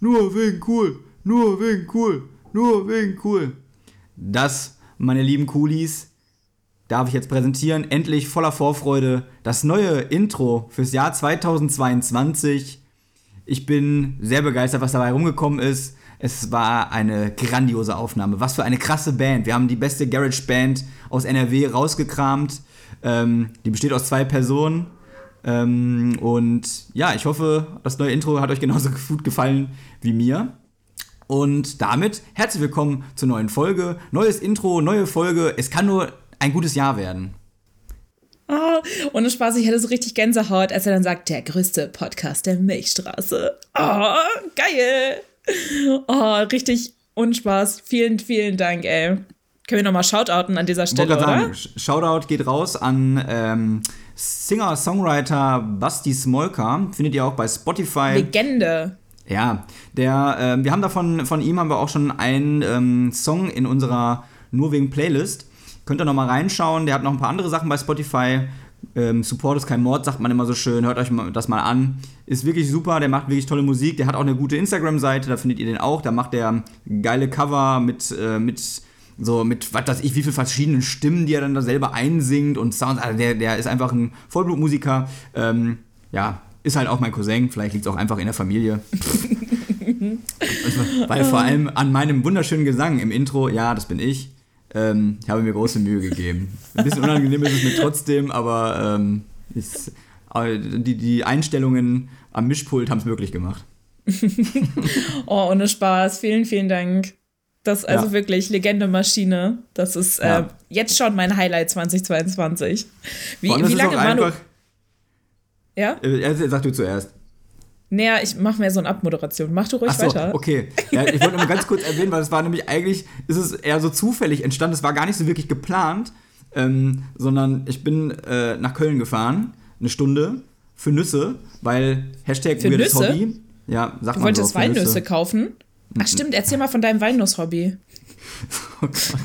nur wegen cool, nur wegen cool, nur wegen cool. Das, meine lieben Coolies, darf ich jetzt präsentieren. Endlich voller Vorfreude das neue Intro fürs Jahr 2022. Ich bin sehr begeistert, was dabei rumgekommen ist. Es war eine grandiose Aufnahme. Was für eine krasse Band. Wir haben die beste Garage Band aus NRW rausgekramt. Ähm, die besteht aus zwei Personen. Ähm, und ja, ich hoffe, das neue Intro hat euch genauso gut gefallen wie mir. Und damit herzlich willkommen zur neuen Folge. Neues Intro, neue Folge. Es kann nur ein gutes Jahr werden. Oh, ohne Spaß, ich hatte so richtig Gänsehaut, als er dann sagt, der größte Podcast der Milchstraße. Oh, geil. Oh, richtig Unspaß. Vielen, vielen Dank, ey. Können wir nochmal shoutouten an dieser Stelle, oder? Sagen, Shoutout geht raus an ähm, Singer-Songwriter Basti Smolka. Findet ihr auch bei Spotify. Legende. Ja, der, äh, wir haben davon, von ihm haben wir auch schon einen ähm, Song in unserer Nur wegen Playlist. Könnt ihr nochmal reinschauen. Der hat noch ein paar andere Sachen bei Spotify. Ähm, Support ist kein Mord, sagt man immer so schön. Hört euch das mal an. Ist wirklich super, der macht wirklich tolle Musik. Der hat auch eine gute Instagram-Seite, da findet ihr den auch. Da macht der geile Cover mit, äh, mit so mit, was weiß ich, wie viele verschiedenen Stimmen, die er dann da selber einsingt und Sounds. Also der, der ist einfach ein Vollblutmusiker. Ähm, ja, ist halt auch mein Cousin. Vielleicht liegt es auch einfach in der Familie. Weil vor allem an meinem wunderschönen Gesang im Intro, ja, das bin ich. Ähm, ich habe mir große Mühe gegeben. Ein bisschen unangenehm ist es mir trotzdem, aber ähm, ist, äh, die, die Einstellungen am Mischpult haben es möglich gemacht. oh, ohne Spaß. Vielen, vielen Dank. Das ist also ja. wirklich Legende Maschine. Das ist äh, ja. jetzt schon mein Highlight 2022. Wie, wie lange war du. Ja? Äh, sag du zuerst. Naja, ich mache mir so eine Abmoderation. Mach du ruhig Ach so, weiter. Okay. Ja, ich wollte nur ganz kurz erwähnen, weil es war nämlich eigentlich, ist es eher so zufällig entstanden. Es war gar nicht so wirklich geplant, ähm, sondern ich bin äh, nach Köln gefahren, eine Stunde, für Nüsse, weil Hashtag für Nüsse? Hobby. Ja, sag du mal wolltest so, Walnüsse kaufen? Ach stimmt, erzähl mal von deinem Walnuss-Hobby. Oh Gott.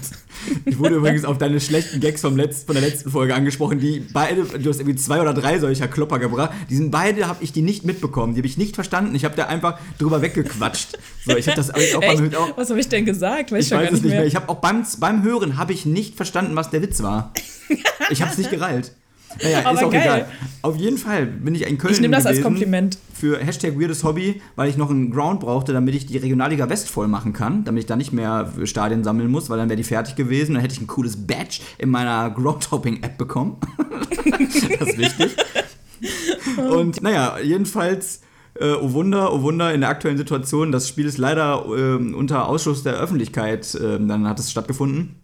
Ich wurde übrigens auf deine schlechten Gags vom Letz-, von der letzten Folge angesprochen, die beide, du hast irgendwie zwei oder drei solcher Klopper gebracht. Die sind beide, habe ich die nicht mitbekommen, die habe ich nicht verstanden. Ich habe da einfach drüber weggequatscht. So, ich habe das auch beim auch, Was habe ich denn gesagt? Weiß ich weiß es nicht mehr. mehr. Ich habe auch beim, beim Hören habe ich nicht verstanden, was der Witz war. Ich habe es nicht gereilt. Naja, Aber ist auch geil. egal. Auf jeden Fall bin ich in Köln. Ich nehme das als Kompliment. Für Hashtag Weirdes Hobby, weil ich noch einen Ground brauchte, damit ich die Regionalliga West voll machen kann, damit ich da nicht mehr Stadien sammeln muss, weil dann wäre die fertig gewesen. Dann hätte ich ein cooles Badge in meiner Groundhopping-App bekommen. das ist wichtig. Und naja, jedenfalls. Äh, oh Wunder, oh Wunder, in der aktuellen Situation, das Spiel ist leider äh, unter Ausschuss der Öffentlichkeit, äh, dann hat es stattgefunden.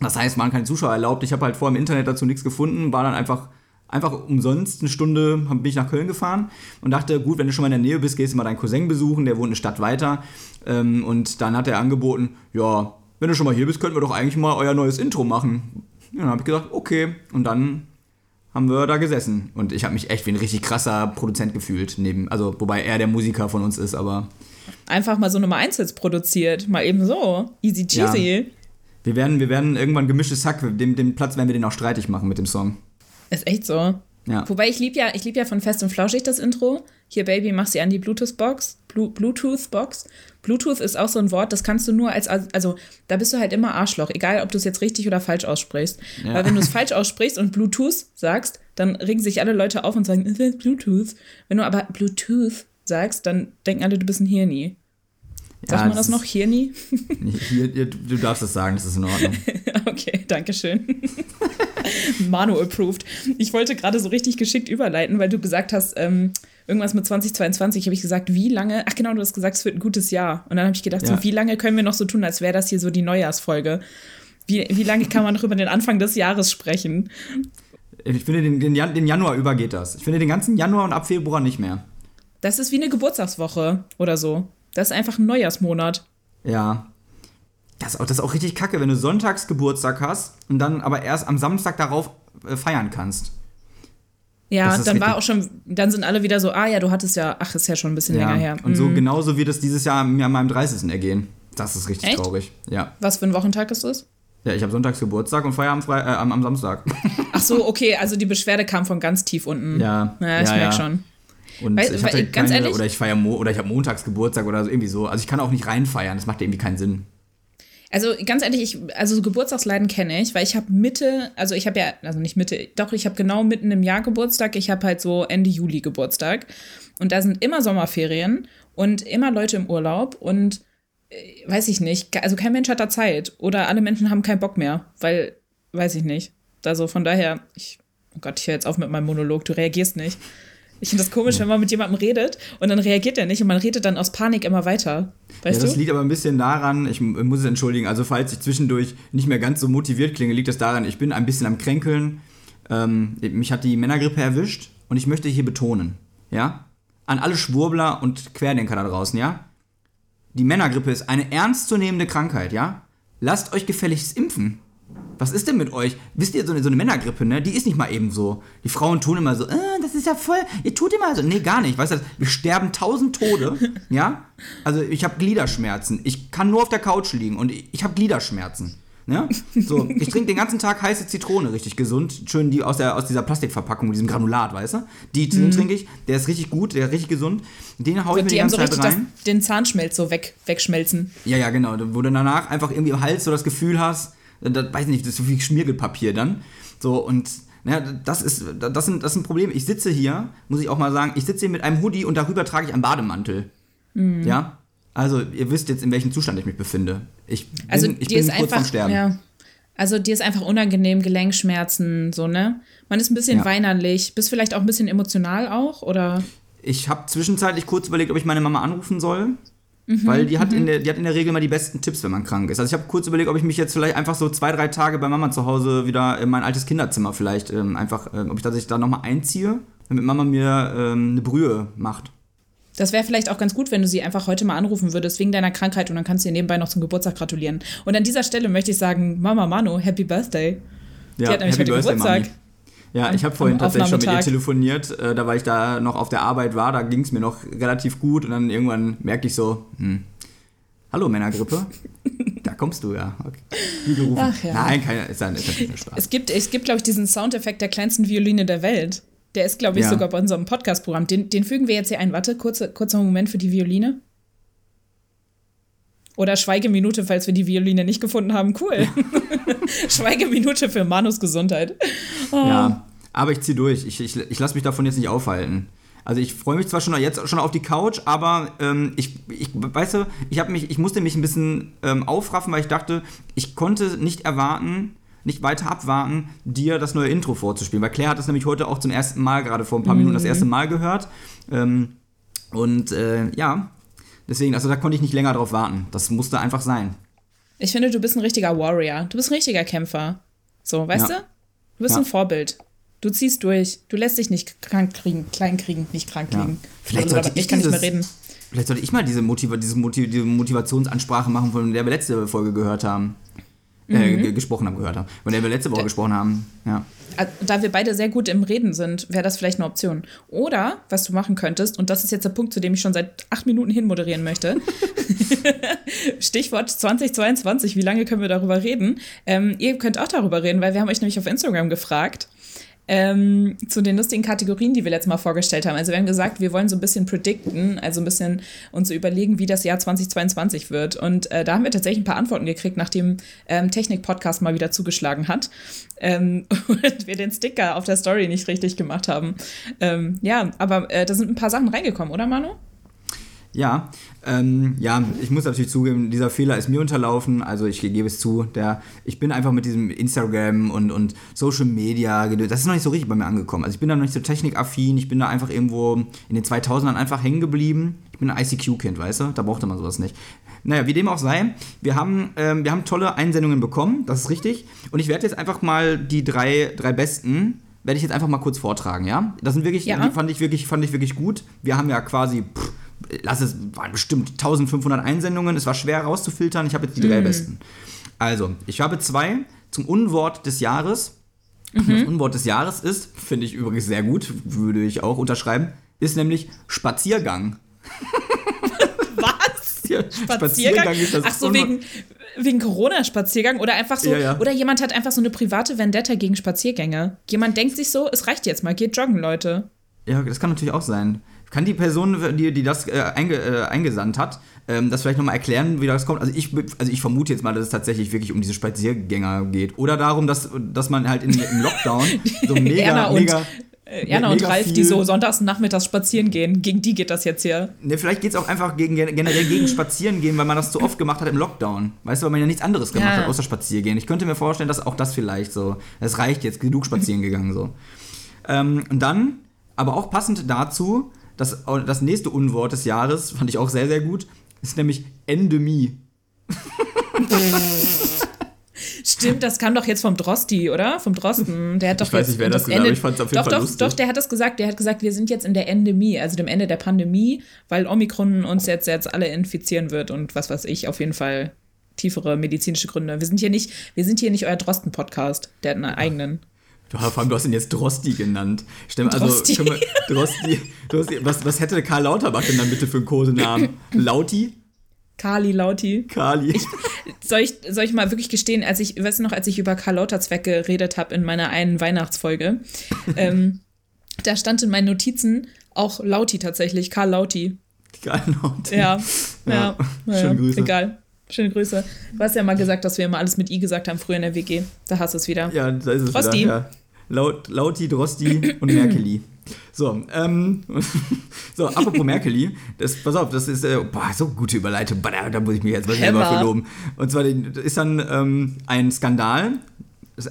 Das heißt, man keine Zuschauer erlaubt. Ich habe halt vorher im Internet dazu nichts gefunden, war dann einfach einfach umsonst eine Stunde bin ich nach Köln gefahren und dachte, gut, wenn du schon mal in der Nähe bist, gehst du mal deinen Cousin besuchen, der wohnt eine Stadt weiter. Ähm, und dann hat er angeboten, ja, wenn du schon mal hier bist, könnten wir doch eigentlich mal euer neues Intro machen. Ja, dann habe ich gesagt, okay. Und dann haben wir da gesessen. Und ich habe mich echt wie ein richtig krasser Produzent gefühlt. Neben, also, wobei er der Musiker von uns ist, aber. Einfach mal so Nummer 1 jetzt produziert. Mal eben so. Easy cheesy. Ja. Wir werden, wir werden irgendwann gemischtes Hack, den, den Platz werden wir den auch streitig machen mit dem Song. Ist echt so. Ja. Wobei ich liebe ja, ich lieb ja von Fest und Flauschig das Intro. Hier, Baby, mach sie an die Bluetooth-Box. Bluetooth-Box. Bluetooth ist auch so ein Wort, das kannst du nur als, also da bist du halt immer Arschloch, egal ob du es jetzt richtig oder falsch aussprichst. Ja. Weil wenn du es falsch aussprichst und Bluetooth sagst, dann regen sich alle Leute auf und sagen, ist das Bluetooth? Wenn du aber Bluetooth sagst, dann denken alle, du bist ein Hirni. Sagt ja, man das noch? Hirni? Hier, du darfst es sagen, das ist in Ordnung. okay, danke schön. Manu approved. Ich wollte gerade so richtig geschickt überleiten, weil du gesagt hast, ähm, irgendwas mit 2022 habe ich gesagt, wie lange, ach genau, du hast gesagt, es wird ein gutes Jahr. Und dann habe ich gedacht, ja. so, wie lange können wir noch so tun, als wäre das hier so die Neujahrsfolge? Wie, wie lange kann man noch über den Anfang des Jahres sprechen? Ich finde, den, den, den Januar über geht das. Ich finde den ganzen Januar und ab Februar nicht mehr. Das ist wie eine Geburtstagswoche oder so. Das ist einfach ein Neujahrsmonat. Ja. Das ist, auch, das ist auch richtig kacke, wenn du sonntags Geburtstag hast und dann aber erst am Samstag darauf äh, feiern kannst. Ja, dann war auch schon, dann sind alle wieder so, ah ja, du hattest ja, ach, ist ja schon ein bisschen ja, länger her. Und mhm. so genauso wird es dieses Jahr mir an meinem 30. ergehen. Das ist richtig Echt? traurig. Ja. Was für ein Wochentag ist das? Ja, ich habe sonntags Geburtstag und Feierabend frei, äh, am, am Samstag. Ach so, okay, also die Beschwerde kam von ganz tief unten. Ja. Ja, ich ja, merke ja. schon. Und Weil- ich weil- hatte ganz keine, ehrlich- oder ich feiere Mo oder ich habe montags Geburtstag oder so irgendwie so. Also ich kann auch nicht reinfeiern, das macht irgendwie keinen Sinn. Also ganz ehrlich, ich, also so Geburtstagsleiden kenne ich, weil ich habe Mitte, also ich habe ja, also nicht Mitte, doch, ich habe genau mitten im Jahr Geburtstag. Ich habe halt so Ende Juli Geburtstag. Und da sind immer Sommerferien und immer Leute im Urlaub und äh, weiß ich nicht, also kein Mensch hat da Zeit. Oder alle Menschen haben keinen Bock mehr, weil, weiß ich nicht. Also von daher, ich, oh Gott, ich höre jetzt auf mit meinem Monolog, du reagierst nicht. Ich finde das komisch, wenn man mit jemandem redet und dann reagiert er nicht und man redet dann aus Panik immer weiter. Weißt ja, das du? liegt aber ein bisschen daran, ich muss es entschuldigen, also falls ich zwischendurch nicht mehr ganz so motiviert klinge, liegt das daran, ich bin ein bisschen am Kränkeln. Ähm, mich hat die Männergrippe erwischt und ich möchte hier betonen, ja, an alle Schwurbler und Querdenker da draußen, ja, die Männergrippe ist eine ernstzunehmende Krankheit, ja. Lasst euch gefälligst impfen. Was ist denn mit euch? Wisst ihr, so eine, so eine Männergrippe, ne? Die ist nicht mal eben so. Die Frauen tun immer so, äh, das ist ja voll, ihr tut immer so. Nee, gar nicht. Weißt du, wir sterben tausend Tode, ja? Also ich habe Gliederschmerzen. Ich kann nur auf der Couch liegen und ich, ich habe Gliederschmerzen. Ne? So, ich trinke den ganzen Tag heiße Zitrone, richtig gesund. Schön die aus, der, aus dieser Plastikverpackung, diesem Granulat, weißt du? Die den trinke ich, der ist richtig gut, der ist richtig gesund. Den haue ich mir die die ganze so Zeit richtig das, rein. den Zahnschmelz so weg, wegschmelzen. Ja, ja, genau. Wo du danach einfach irgendwie im Hals so das Gefühl hast, das, weiß nicht, das ist so wie Schmiergelpapier dann. So, und naja, das ist, das sind, das sind Probleme. Ich sitze hier, muss ich auch mal sagen, ich sitze hier mit einem Hoodie und darüber trage ich einen Bademantel. Mhm. Ja? Also, ihr wisst jetzt, in welchem Zustand ich mich befinde. Ich bin, Also ich bin ist kurz vorm einfach, Sterben. ja. Also dir ist einfach unangenehm, Gelenkschmerzen, so, ne? Man ist ein bisschen Ja. weinerlich, bist vielleicht auch ein bisschen emotional auch, oder? Ich habe zwischenzeitlich kurz überlegt, ob ich meine Mama anrufen soll. Mhm, weil die hat, in der, die hat in der Regel mal die besten Tipps, wenn man krank ist. Also ich habe kurz überlegt, ob ich mich jetzt vielleicht einfach so zwei, drei Tage bei Mama zu Hause wieder in mein altes Kinderzimmer vielleicht ähm, einfach, ähm, ob ich tatsächlich da nochmal einziehe, damit Mama mir ähm, eine Brühe macht. Das wäre vielleicht auch ganz gut, wenn du sie einfach heute mal anrufen würdest, wegen deiner Krankheit und dann kannst du ihr nebenbei noch zum Geburtstag gratulieren. Und an dieser Stelle möchte ich sagen, Mama Manu, Happy Birthday. Ja, hat nämlich heute Geburtstag. Mami. Ja, ich habe vorhin tatsächlich schon mit ihr telefoniert, äh, da weil ich da noch auf der Arbeit war, da ging es mir noch relativ gut und dann irgendwann merkte ich so, hm, hallo Männergrippe, da kommst du ja. Okay. Ach ja. Nein, keiner, ist, ist natürlich nur Spaß. Es gibt, es gibt glaube ich, diesen Soundeffekt der kleinsten Violine der Welt. Der ist, glaube ich, Ja. sogar bei unserem Podcast-Programm. Den, den fügen wir jetzt hier ein. Warte, kurze, kurzer Moment für die Violine. Oder Schweigeminute, falls wir die Violine nicht gefunden haben. Cool. Schweigeminute für Manus Gesundheit. Oh. Ja, aber ich ziehe durch. Ich, ich, ich lasse mich davon jetzt nicht aufhalten. Also ich freue mich zwar schon jetzt schon auf die Couch, aber ähm, ich, ich, weißt du, ich habe mich, ich musste mich ein bisschen ähm, aufraffen, weil ich dachte, ich konnte nicht erwarten, nicht weiter abwarten, dir das neue Intro vorzuspielen. Weil Claire hat das nämlich heute auch zum ersten Mal, gerade vor ein paar Minuten, das erste Mal gehört. Ähm, und äh, ja, deswegen, also da konnte ich nicht länger drauf warten. Das musste einfach sein. Ich finde, du bist ein richtiger Warrior. Du bist ein richtiger Kämpfer. So, weißt Ja. du? Du bist Ja. ein Vorbild. Du ziehst durch. Du lässt dich nicht krank kriegen, klein kriegen, nicht krank Ja. kriegen. Vielleicht Oder- sollte ich ich kann nicht mehr dieses- reden. Vielleicht sollte ich mal diese, Motiva diese, Motiv diese Motivationsansprache machen, von der wir letzte Folge gehört haben. Äh, ge- gesprochen haben, gehört haben. Von der wir letzte Woche gesprochen haben. Ja. Äh, Da wir beide sehr gut im Reden sind, wäre das vielleicht eine Option. Oder, was du machen könntest, und das ist jetzt der Punkt, zu dem ich schon seit acht Minuten hin moderieren möchte. Stichwort 2022, wie lange können wir darüber reden? Ähm, ihr könnt auch darüber reden, weil wir haben euch nämlich auf Instagram gefragt. Ähm, zu den lustigen Kategorien, die wir letztes Mal vorgestellt haben. Also wir haben gesagt, wir wollen so ein bisschen predikten, also ein bisschen uns überlegen, wie das Jahr 2022 wird. Und äh, da haben wir tatsächlich ein paar Antworten gekriegt, nachdem ähm, Technik-Podcast mal wieder zugeschlagen hat ähm, und wir den Sticker auf der Story nicht richtig gemacht haben. Ähm, ja, aber äh, da sind ein paar Sachen reingekommen, oder Manu? Ja, ähm, ja, ich muss natürlich zugeben, dieser Fehler ist mir unterlaufen. Also ich gebe es zu, der, ich bin einfach mit diesem Instagram und, und Social Media, das ist noch nicht so richtig bei mir angekommen. Also ich bin da noch nicht so technikaffin, ich bin da einfach irgendwo in den 2000ern einfach hängen geblieben. Ich bin ein ICQ-Kind, weißt du? Da brauchte man sowas nicht. Naja, wie dem auch sei, wir haben, ähm, wir haben tolle Einsendungen bekommen, das ist richtig. Und ich werde jetzt einfach mal die drei, drei besten werde ich jetzt einfach mal kurz vortragen, ja? Das sind wirklich, Ja. die fand ich wirklich, fand ich wirklich gut. Wir haben ja quasi, pff, lass es, waren bestimmt 1500 Einsendungen. Es war schwer rauszufiltern. Ich habe jetzt die drei besten. Also, ich habe zwei zum Unwort des Jahres. Das Unwort des Jahres ist, finde ich übrigens sehr gut, würde ich auch unterschreiben, ist nämlich Spaziergang. Was? Ja, Spaziergang? ist das Ach so, wegen, Wegen Corona-Spaziergang oder einfach so, ja, ja. oder jemand hat einfach so eine private Vendetta gegen Spaziergänge. Jemand denkt sich so, es reicht jetzt mal, geht joggen, Leute. Ja, das kann natürlich auch sein. Kann die Person, die, die das äh, einge, äh, eingesandt hat, ähm, das vielleicht nochmal erklären, wie das kommt? Also ich, also ich vermute jetzt mal, dass es tatsächlich wirklich um diese Spaziergänger geht. Oder darum, dass, dass man halt in, im Lockdown so mega, mega äh, Jana und Ralf, die so sonntags nachmittags spazieren gehen. Gegen die geht das jetzt hier. Ne, vielleicht geht es auch einfach gegen, generell gegen Spazieren gehen, weil man das zu oft gemacht hat im Lockdown. Weißt du, weil man ja nichts anderes gemacht ja. hat, außer spazieren gehen. Ich könnte mir vorstellen, dass auch das vielleicht so, es reicht jetzt, genug spazieren gegangen so. Ähm, und dann, aber auch passend dazu, das, das nächste Unwort des Jahres, fand ich auch sehr, sehr gut, ist nämlich Endemie. Stimmt, das kam doch jetzt vom Drosti, oder? Vom Drosten. Der hat doch ich weiß nicht, wer das, gesagt hat, ich fand es auf jeden doch, Fall doch, lustig. Doch, der hat das gesagt. Der hat gesagt, wir sind jetzt in der Endemie, also dem Ende der Pandemie, weil Omikron uns jetzt, jetzt alle infizieren wird und was weiß ich, auf jeden Fall tiefere medizinische Gründe. Wir sind hier nicht, wir sind hier nicht euer Drosten-Podcast, der hat einen eigenen. Du, vor allem, du hast ihn jetzt Drosti genannt. Stimmt, also, Drosti. Wir, Drosti, Drosti was, was hätte Karl Lauterbach denn dann bitte für einen Kosenamen? Lauti? Kali Lauti. Kali. Ich, soll, ich, soll ich mal wirklich gestehen, als ich, weißt du noch, als ich über Karl Lauterzweck geredet habe in meiner einen Weihnachtsfolge, ähm, da stand in meinen Notizen auch Lauti tatsächlich, Karl Lauti. Karl Lauti. Ja, ja. ja. Schöne Grüße. Egal. Schöne Grüße. Du hast ja mal gesagt, dass wir immer alles mit I gesagt haben früher in der WG. Da hast du es wieder. Ja, da ist es Drosti. wieder. Ja. Laut, Lauti, Drosti und Merkeli. So, ähm, so, apropos Merkeli, das, pass auf, das ist, äh, boah, so gute Überleitung, da, da muss ich mich jetzt mal selber für loben. Und zwar ist dann ähm, ein Skandal,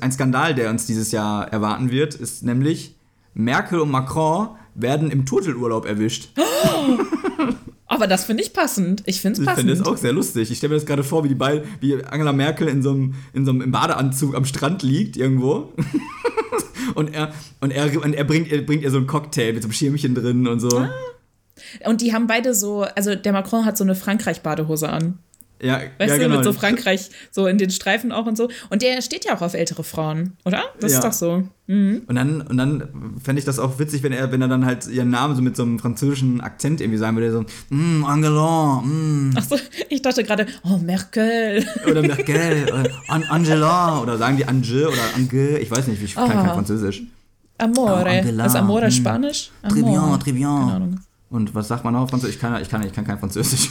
ein Skandal, der uns dieses Jahr erwarten wird, ist nämlich Merkel und Macron werden im Turtelurlaub erwischt. Aber das finde ich passend. Ich finde es passend. Ich finde es auch sehr lustig. Ich stelle mir das gerade vor, wie die beiden, wie Angela Merkel in so einem, in so einem Badeanzug am Strand liegt irgendwo. und er, und er, und er bringt, er bringt ihr so einen Cocktail mit so einem Schirmchen drin und so. Ah. Und die haben beide so, also der Macron hat so eine Frankreich-Badehose an. Ja, weißt ja, du, genau. mit so Frankreich, so in den Streifen auch und so. Und der steht ja auch auf ältere Frauen, oder? Das ja. ist doch so. Mhm. Und dann, und dann fände ich das auch witzig, wenn er, wenn er dann halt ihren Namen so mit so einem französischen Akzent irgendwie sagen würde, so, mm, Angela, mm. Achso, ich dachte gerade, oh, Merkel. Oder Merkel, oder An Angela, oder sagen die Ange oder Ange, ich weiß nicht, ich kann kein Französisch. Amore. Oh, Angela, ist Amore mm. Spanisch? Très bien, très bien. Und was sagt man noch auf Französisch? Ich kann, ich kann, ich kann kein Französisch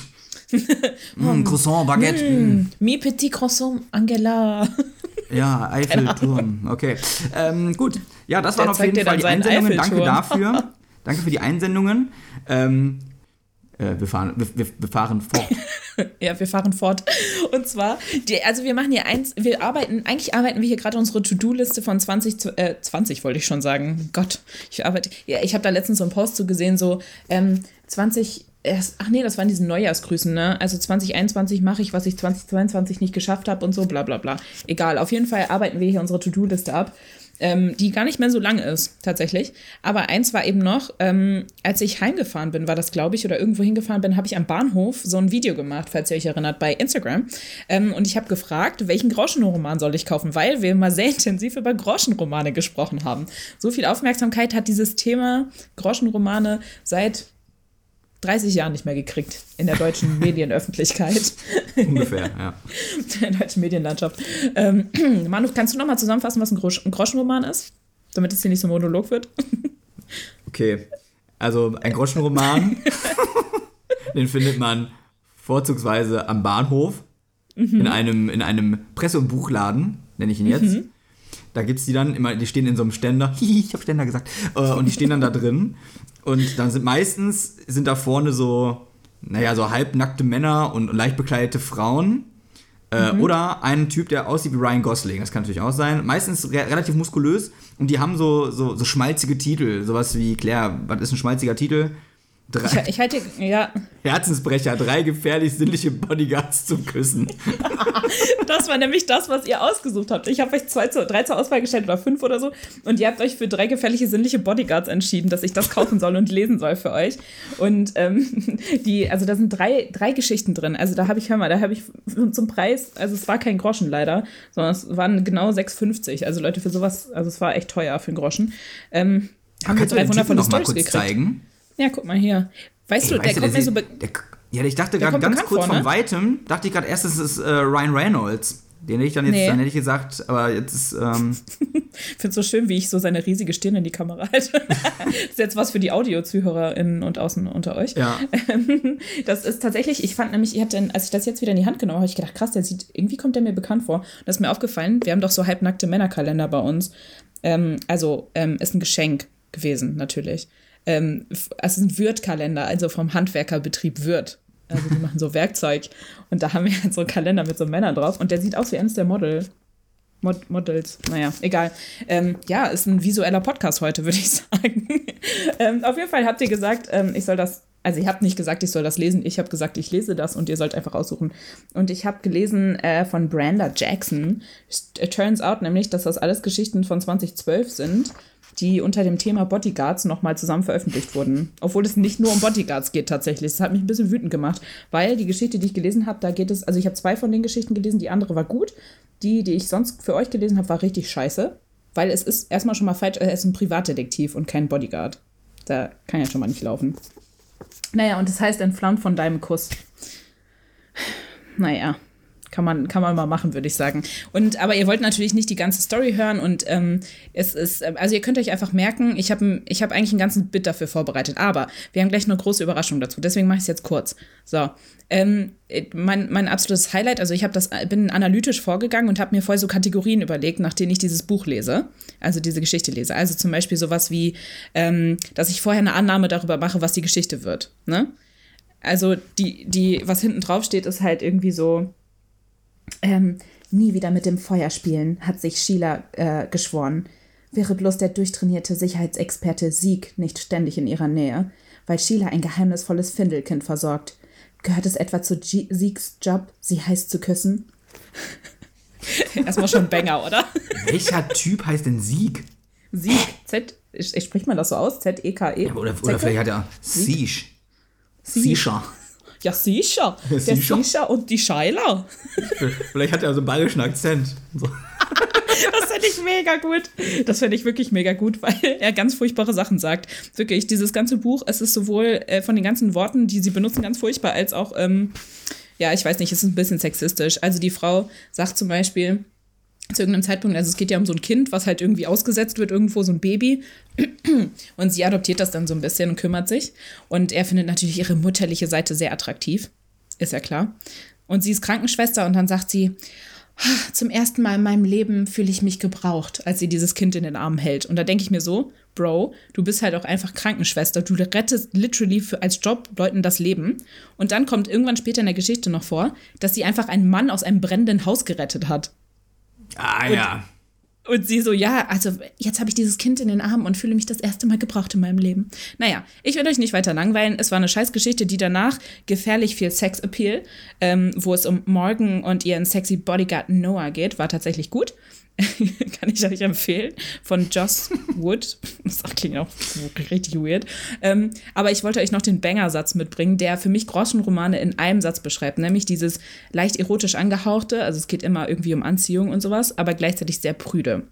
mm, Croissant, Baguette. Mm, mi petit croissant, Angela. Ja, Eiffelturm. Okay. Ähm, gut. Ja, das waren auf jeden Fall die Einsendungen. Danke dafür. Danke für die Einsendungen. Ähm, äh, wir, fahren, wir, wir, fahren fort. ja, wir fahren fort. Und zwar, die, also wir machen hier eins, wir arbeiten, eigentlich arbeiten wir hier gerade unsere To-Do-Liste von 20, äh, 20 wollte ich schon sagen. Gott, ich arbeite, ja, ich habe da letztens so einen Post zu gesehen, so ähm, 20 erst, ach nee, das waren diese Neujahrsgrüßen, ne? Also 2021 mache ich, was ich 2022 nicht geschafft habe und so, bla bla bla. Egal, auf jeden Fall arbeiten wir hier unsere To-Do-Liste ab, ähm, die gar nicht mehr so lang ist, tatsächlich. Aber eins war eben noch, ähm, als ich heimgefahren bin, war das, glaube ich, oder irgendwo hingefahren bin, habe ich am Bahnhof so ein Video gemacht, falls ihr euch erinnert, bei Instagram. Ähm, und ich habe gefragt, welchen Groschenroman soll ich kaufen, weil wir mal sehr intensiv über Groschenromane gesprochen haben. So viel Aufmerksamkeit hat dieses Thema Groschenromane seit 30 Jahren nicht mehr gekriegt in der deutschen Medienöffentlichkeit. Ungefähr, ja. In der deutschen Medienlandschaft. Ähm, Manu, kannst du nochmal zusammenfassen, was ein, Grosch ein Groschenroman ist? Damit es hier nicht so Monolog wird. okay. Also ein Groschenroman, den findet man vorzugsweise am Bahnhof, mhm. in, einem, in einem Presse- und Buchladen, nenne ich ihn jetzt. Mhm. Da gibt es die dann immer, die stehen in so einem Ständer, ich habe Ständer gesagt, äh, und die stehen dann da drin und dann sind meistens sind da vorne so, naja, so halbnackte Männer und leicht bekleidete Frauen. Äh, mhm. Oder ein Typ, der aussieht wie Ryan Gosling, das kann natürlich auch sein. Meistens re relativ muskulös und die haben so, so, so schmalzige Titel. Sowas wie, Claire, was ist ein schmalziger Titel? Drei, ich, ich halte, ja. Herzensbrecher, drei gefährlich sinnliche Bodyguards zum Küssen. das war nämlich das, was ihr ausgesucht habt. Ich habe euch zwei zu, drei zur Auswahl gestellt oder fünf oder so. Und ihr habt euch für drei gefährliche sinnliche Bodyguards entschieden, dass ich das kaufen soll und lesen soll für euch. Und ähm, die, also da sind drei, drei Geschichten drin. Also da habe ich, hör mal, da habe ich zum Preis, also es war kein Groschen leider, sondern es waren genau 6,50. Also Leute, für sowas, also es war echt teuer für einen Groschen. Ähm, haben wir drei wundervolle Stories gekriegt. Zeigen? Ja, guck mal hier. Weißt Ey, du, der kommt du, mir so. Der, Ja, ich dachte gerade ganz kurz vor, ne? von weitem, dachte ich gerade erst, es ist äh, Ryan Reynolds. Den hätte ich dann jetzt, nee. dann hätte ich gesagt, aber jetzt ist. Ähm ich finde es so schön, wie ich so seine riesige Stirn in die Kamera halte. das ist jetzt was für die Audio-ZuhörerInnen und außen unter euch. Ja. das ist tatsächlich, ich fand nämlich, ich hatte, als ich das jetzt wieder in die Hand genommen habe, habe ich gedacht, krass, der sieht, irgendwie kommt der mir bekannt vor. Und das ist mir aufgefallen, wir haben doch so halbnackte Männerkalender bei uns. Ähm, also, ähm, ist ein Geschenk gewesen, natürlich. Ähm, es ist ein Wirt-Kalender, also vom Handwerkerbetrieb Wirt. Also die machen so Werkzeug. Und da haben wir halt so einen Kalender mit so Männern drauf. Und der sieht aus wie eines der Model. Mod Models. Naja, egal. Ähm, ja, ist ein visueller Podcast heute, würde ich sagen. ähm, auf jeden Fall habt ihr gesagt, ähm, ich soll das. Also ihr habt nicht gesagt, ich soll das lesen. Ich habe gesagt, ich lese das und ihr sollt einfach aussuchen. Und ich habe gelesen äh, von Branda Jackson. It turns out nämlich, dass das alles Geschichten von 2012 sind die unter dem Thema Bodyguards nochmal zusammen veröffentlicht wurden. Obwohl es nicht nur um Bodyguards geht tatsächlich. Das hat mich ein bisschen wütend gemacht, weil die Geschichte, die ich gelesen habe, da geht es, also ich habe zwei von den Geschichten gelesen, die andere war gut. Die, die ich sonst für euch gelesen habe, war richtig scheiße. Weil es ist erstmal schon mal falsch, er ist ein Privatdetektiv und kein Bodyguard. Da kann ja schon mal nicht laufen. Naja, und das heißt entflammt von deinem Kuss. Naja, kann man, kann man mal machen, würde ich sagen. Und aber ihr wollt natürlich nicht die ganze Story hören und ähm, es ist, ähm, also ihr könnt euch einfach merken, ich habe ich hab eigentlich einen ganzen Bit dafür vorbereitet, aber wir haben gleich eine große Überraschung dazu. Deswegen mache ich es jetzt kurz. So. Ähm, mein, mein absolutes Highlight, also ich habe das, bin analytisch vorgegangen und habe mir vorher so Kategorien überlegt, nach denen ich dieses Buch lese, also diese Geschichte lese. Also zum Beispiel sowas wie, ähm, dass ich vorher eine Annahme darüber mache, was die Geschichte wird. Ne? Also die, die, was hinten drauf steht, ist halt irgendwie so, ähm, nie wieder mit dem Feuer spielen, hat sich Sheila äh, geschworen. Wäre bloß der durchtrainierte Sicherheitsexperte Sieg nicht ständig in ihrer Nähe, weil Sheila ein geheimnisvolles Findelkind versorgt. Gehört es etwa zu G Siegs Job, sie heiß zu küssen? Erstmal schon Banger, oder? Welcher Typ heißt denn Sieg? Sieg. Z. Ich, ich spricht man das so aus? Z-E-K-E? -E? Ja, oder, oder vielleicht hat er Siege. Siege. Ja, sicher. Ja, der sicher. und die Scheiler. Vielleicht hat er so einen bayerischen Akzent. So. das fände ich mega gut. Das fände ich wirklich mega gut, weil er ganz furchtbare Sachen sagt. Wirklich, dieses ganze Buch, es ist sowohl äh, von den ganzen Worten, die sie benutzen, ganz furchtbar, als auch, ähm, ja, ich weiß nicht, es ist ein bisschen sexistisch. Also die Frau sagt zum Beispiel, zu irgendeinem Zeitpunkt, also es geht ja um so ein Kind, was halt irgendwie ausgesetzt wird, irgendwo so ein Baby. Und sie adoptiert das dann so ein bisschen und kümmert sich. Und er findet natürlich ihre mutterliche Seite sehr attraktiv. Ist ja klar. Und sie ist Krankenschwester und dann sagt sie, zum ersten Mal in meinem Leben fühle ich mich gebraucht, als sie dieses Kind in den Armen hält. Und da denke ich mir so, Bro, du bist halt auch einfach Krankenschwester. Du rettest literally für, als Job Leuten das Leben. Und dann kommt irgendwann später in der Geschichte noch vor, dass sie einfach einen Mann aus einem brennenden Haus gerettet hat. Ah, und, ja. Und sie so, ja, also jetzt habe ich dieses Kind in den Armen und fühle mich das erste Mal gebraucht in meinem Leben. Naja, ich will euch nicht weiter langweilen. Es war eine Scheißgeschichte, die danach gefährlich viel Sex-Appeal, ähm, wo es um Morgan und ihren sexy Bodyguard Noah geht, war tatsächlich gut. kann ich euch empfehlen, von Joss Wood. Das klingt auch richtig weird. Ähm, aber ich wollte euch noch den Banger-Satz mitbringen, der für mich Groschenromane in einem Satz beschreibt, nämlich dieses leicht erotisch angehauchte, also es geht immer irgendwie um Anziehung und sowas, aber gleichzeitig sehr prüde.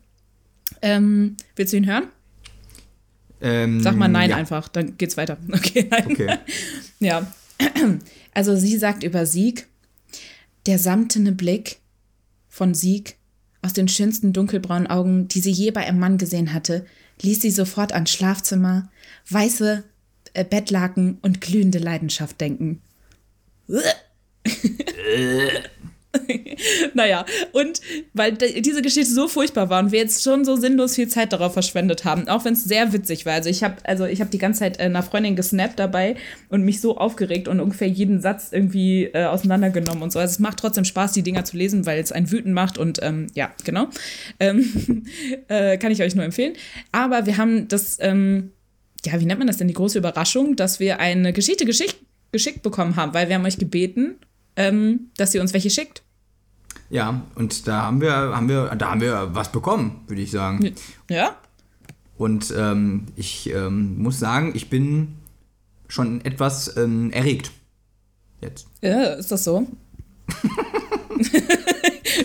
Ähm, willst du ihn hören? Ähm, Sag mal nein ja. einfach, dann geht's weiter. Okay, nein. Okay. ja. Also sie sagt über Sieg, der samtene Blick von Sieg aus den schönsten dunkelbraunen Augen, die sie je bei einem Mann gesehen hatte, ließ sie sofort an Schlafzimmer, weiße äh, Bettlaken und glühende Leidenschaft denken. naja, und weil diese Geschichte so furchtbar war und wir jetzt schon so sinnlos viel Zeit darauf verschwendet haben, auch wenn es sehr witzig war. Also ich habe also ich die ganze Zeit äh, einer Freundin gesnappt dabei und mich so aufgeregt und ungefähr jeden Satz irgendwie äh, auseinandergenommen und so. Also es macht trotzdem Spaß, die Dinger zu lesen, weil es einen wütend macht und ähm, ja, genau. Ähm, äh, kann ich euch nur empfehlen. Aber wir haben das, ähm, ja, wie nennt man das denn, die große Überraschung, dass wir eine Geschichte geschickt, geschickt bekommen haben, weil wir haben euch gebeten, ähm, dass sie uns welche schickt. Ja, und da haben wir, haben wir, da haben wir was bekommen, würde ich sagen. Ja. Und ähm, ich ähm, muss sagen, ich bin schon etwas ähm, erregt. Jetzt. Ja, ist das so?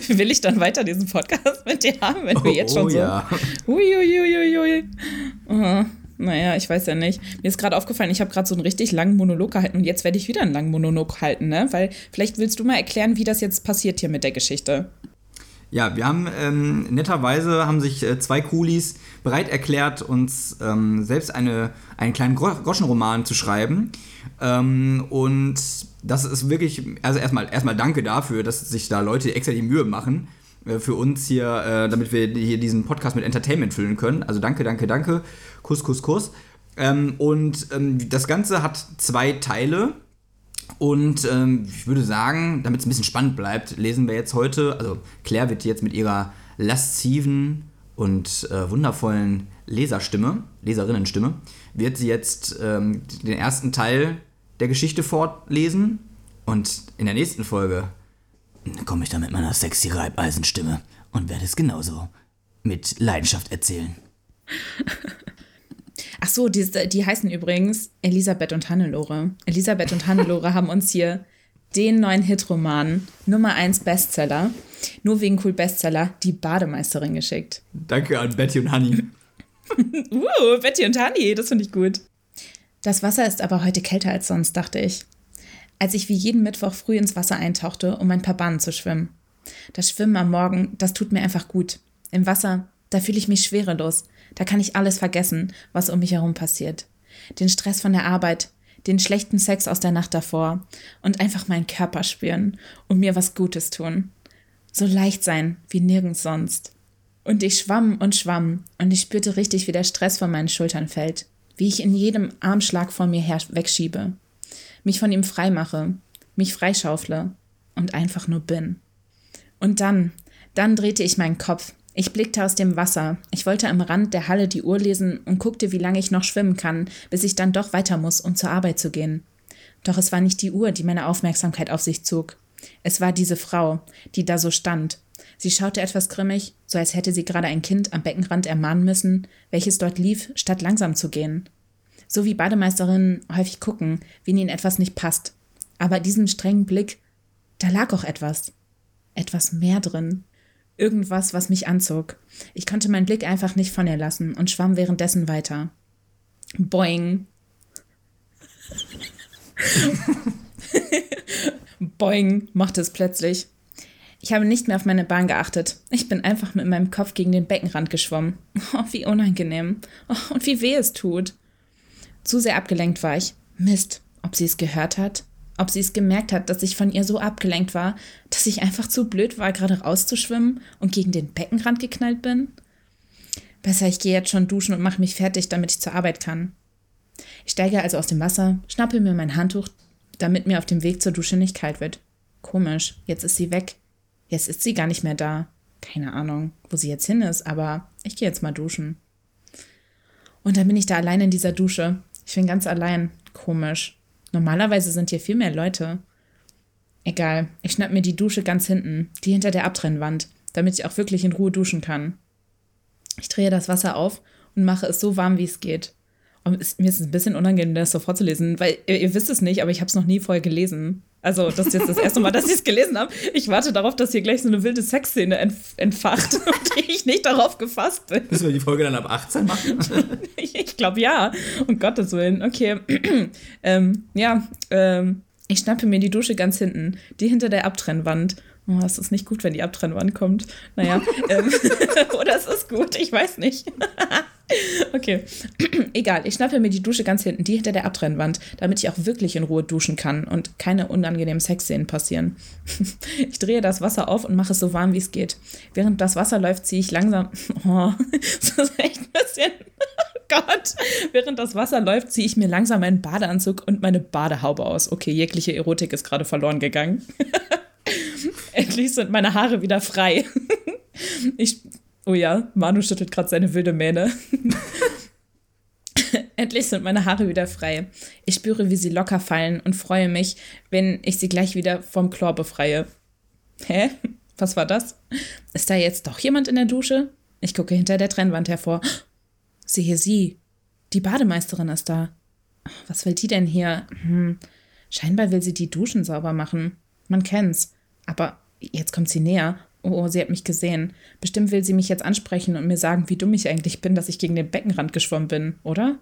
Will ich dann weiter diesen Podcast mit dir haben, wenn wir oh, jetzt schon oh, so. Ja. Uiuiuiui. Uh -huh. Naja, ich weiß ja nicht. Mir ist gerade aufgefallen, ich habe gerade so einen richtig langen Monolog gehalten und jetzt werde ich wieder einen langen Monolog halten, ne? Weil vielleicht willst du mal erklären, wie das jetzt passiert hier mit der Geschichte. Ja, wir haben ähm, netterweise haben sich äh, zwei Coolies bereit erklärt, uns ähm, selbst eine, einen kleinen Groschenroman zu schreiben. Ähm, und das ist wirklich, also erstmal, erstmal danke dafür, dass sich da Leute extra die Mühe machen für uns hier, äh, damit wir hier diesen Podcast mit Entertainment füllen können. Also danke, danke, danke. Kuss, Kuss, Kuss. Ähm, und ähm, das Ganze hat zwei Teile. Und ähm, ich würde sagen, damit es ein bisschen spannend bleibt, lesen wir jetzt heute, also Claire wird jetzt mit ihrer lasziven und äh, wundervollen Leserstimme, Leserinnenstimme, wird sie jetzt ähm, den ersten Teil der Geschichte fortlesen. Und in der nächsten Folge komme ich dann mit meiner sexy Reibeisenstimme und werde es genauso mit Leidenschaft erzählen. Ach so, die, die heißen übrigens Elisabeth und Hannelore. Elisabeth und Hannelore haben uns hier den neuen Hitroman, Nummer 1 Bestseller, nur wegen cool Bestseller, die Bademeisterin geschickt. Danke an Betty und Honey. uh, Betty und Honey, das finde ich gut. Das Wasser ist aber heute kälter als sonst, dachte ich. Als ich wie jeden Mittwoch früh ins Wasser eintauchte, um ein paar Bahnen zu schwimmen. Das Schwimmen am Morgen, das tut mir einfach gut. Im Wasser, da fühle ich mich schwerelos. Da kann ich alles vergessen, was um mich herum passiert. Den Stress von der Arbeit, den schlechten Sex aus der Nacht davor und einfach meinen Körper spüren und mir was Gutes tun. So leicht sein wie nirgends sonst. Und ich schwamm und schwamm und ich spürte richtig, wie der Stress von meinen Schultern fällt, wie ich in jedem Armschlag von mir her wegschiebe, mich von ihm freimache, mich freischaufle und einfach nur bin. Und dann, dann drehte ich meinen Kopf ich blickte aus dem Wasser. Ich wollte am Rand der Halle die Uhr lesen und guckte, wie lange ich noch schwimmen kann, bis ich dann doch weiter muss, um zur Arbeit zu gehen. Doch es war nicht die Uhr, die meine Aufmerksamkeit auf sich zog. Es war diese Frau, die da so stand. Sie schaute etwas grimmig, so als hätte sie gerade ein Kind am Beckenrand ermahnen müssen, welches dort lief, statt langsam zu gehen. So wie Bademeisterinnen häufig gucken, wenn ihnen etwas nicht passt. Aber diesem strengen Blick, da lag auch etwas. Etwas mehr drin irgendwas, was mich anzog. Ich konnte meinen Blick einfach nicht von ihr lassen und schwamm währenddessen weiter. Boing. Boing machte es plötzlich. Ich habe nicht mehr auf meine Bahn geachtet. Ich bin einfach mit meinem Kopf gegen den Beckenrand geschwommen. Oh, wie unangenehm. Oh, und wie weh es tut. Zu sehr abgelenkt war ich. Mist, ob sie es gehört hat? ob sie es gemerkt hat, dass ich von ihr so abgelenkt war, dass ich einfach zu blöd war, gerade rauszuschwimmen und gegen den Beckenrand geknallt bin. Besser, ich gehe jetzt schon duschen und mache mich fertig, damit ich zur Arbeit kann. Ich steige also aus dem Wasser, schnappe mir mein Handtuch, damit mir auf dem Weg zur Dusche nicht kalt wird. Komisch, jetzt ist sie weg. Jetzt ist sie gar nicht mehr da. Keine Ahnung, wo sie jetzt hin ist, aber ich gehe jetzt mal duschen. Und dann bin ich da allein in dieser Dusche. Ich bin ganz allein. Komisch. Normalerweise sind hier viel mehr Leute. Egal, ich schnapp mir die Dusche ganz hinten, die hinter der Abtrennwand, damit ich auch wirklich in Ruhe duschen kann. Ich drehe das Wasser auf und mache es so warm, wie es geht. Und es, mir ist es ein bisschen unangenehm, das so vorzulesen, weil ihr, ihr wisst es nicht, aber ich habe es noch nie vorher gelesen. Also, das ist jetzt das erste Mal, dass ich es gelesen habe. Ich warte darauf, dass hier gleich so eine wilde Sexszene entf entfacht und ich nicht darauf gefasst bin. Müssen wir die Folge dann ab 18 machen? ich glaube ja. Um Gottes Willen. Okay. ähm, ja, ähm, ich schnappe mir die Dusche ganz hinten, die hinter der Abtrennwand. Oh, es ist nicht gut, wenn die Abtrennwand kommt. Naja. ähm, oder es ist gut, ich weiß nicht. okay. Egal, ich schnappe mir die Dusche ganz hinten, die hinter der Abtrennwand, damit ich auch wirklich in Ruhe duschen kann und keine unangenehmen Sexszenen passieren. ich drehe das Wasser auf und mache es so warm, wie es geht. Während das Wasser läuft, ziehe ich langsam. Oh, das ist echt ein bisschen. Gott. Während das Wasser läuft, ziehe ich mir langsam meinen Badeanzug und meine Badehaube aus. Okay, jegliche Erotik ist gerade verloren gegangen. Endlich sind meine Haare wieder frei. ich. Oh ja, Manu schüttelt gerade seine wilde Mähne. Endlich sind meine Haare wieder frei. Ich spüre, wie sie locker fallen und freue mich, wenn ich sie gleich wieder vom Chlor befreie. Hä? Was war das? Ist da jetzt doch jemand in der Dusche? Ich gucke hinter der Trennwand hervor. Sehe sie. Die Bademeisterin ist da. Was will die denn hier? Hm. Scheinbar will sie die Duschen sauber machen. Man kennt's. Aber jetzt kommt sie näher Oh, sie hat mich gesehen. Bestimmt will sie mich jetzt ansprechen und mir sagen, wie dumm ich eigentlich bin, dass ich gegen den Beckenrand geschwommen bin, oder?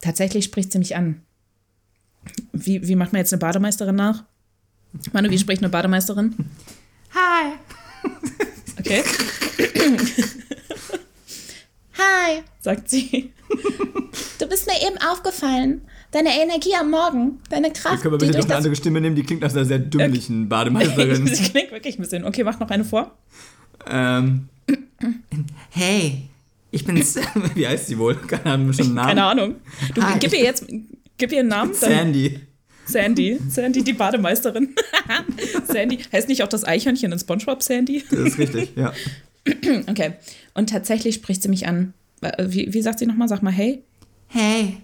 Tatsächlich spricht sie mich an. Wie, wie macht man jetzt eine Bademeisterin nach? Manu, wie spricht eine Bademeisterin? Hi. Okay. Hi. Sagt sie. Du bist mir eben aufgefallen. Deine Energie am Morgen, deine Kraft. Können wir bitte noch eine andere Stimme nehmen? Die klingt nach einer sehr dümmlichen Bademeisterin. sie klingt wirklich ein bisschen. Okay, mach noch eine vor. Ähm. Hey, ich bin's. Wie heißt sie wohl? Keine Ahnung, schon einen Namen. Keine Ahnung. Du, Hi. gib ihr jetzt, gib ihr einen Namen. Sandy. Sandy. Sandy, die Bademeisterin. Sandy. Heißt nicht auch das Eichhörnchen in Spongebob Sandy? Das ist richtig, ja. Okay. Und tatsächlich spricht sie mich an. Wie, wie sagt sie nochmal? Sag mal, hey. Hey.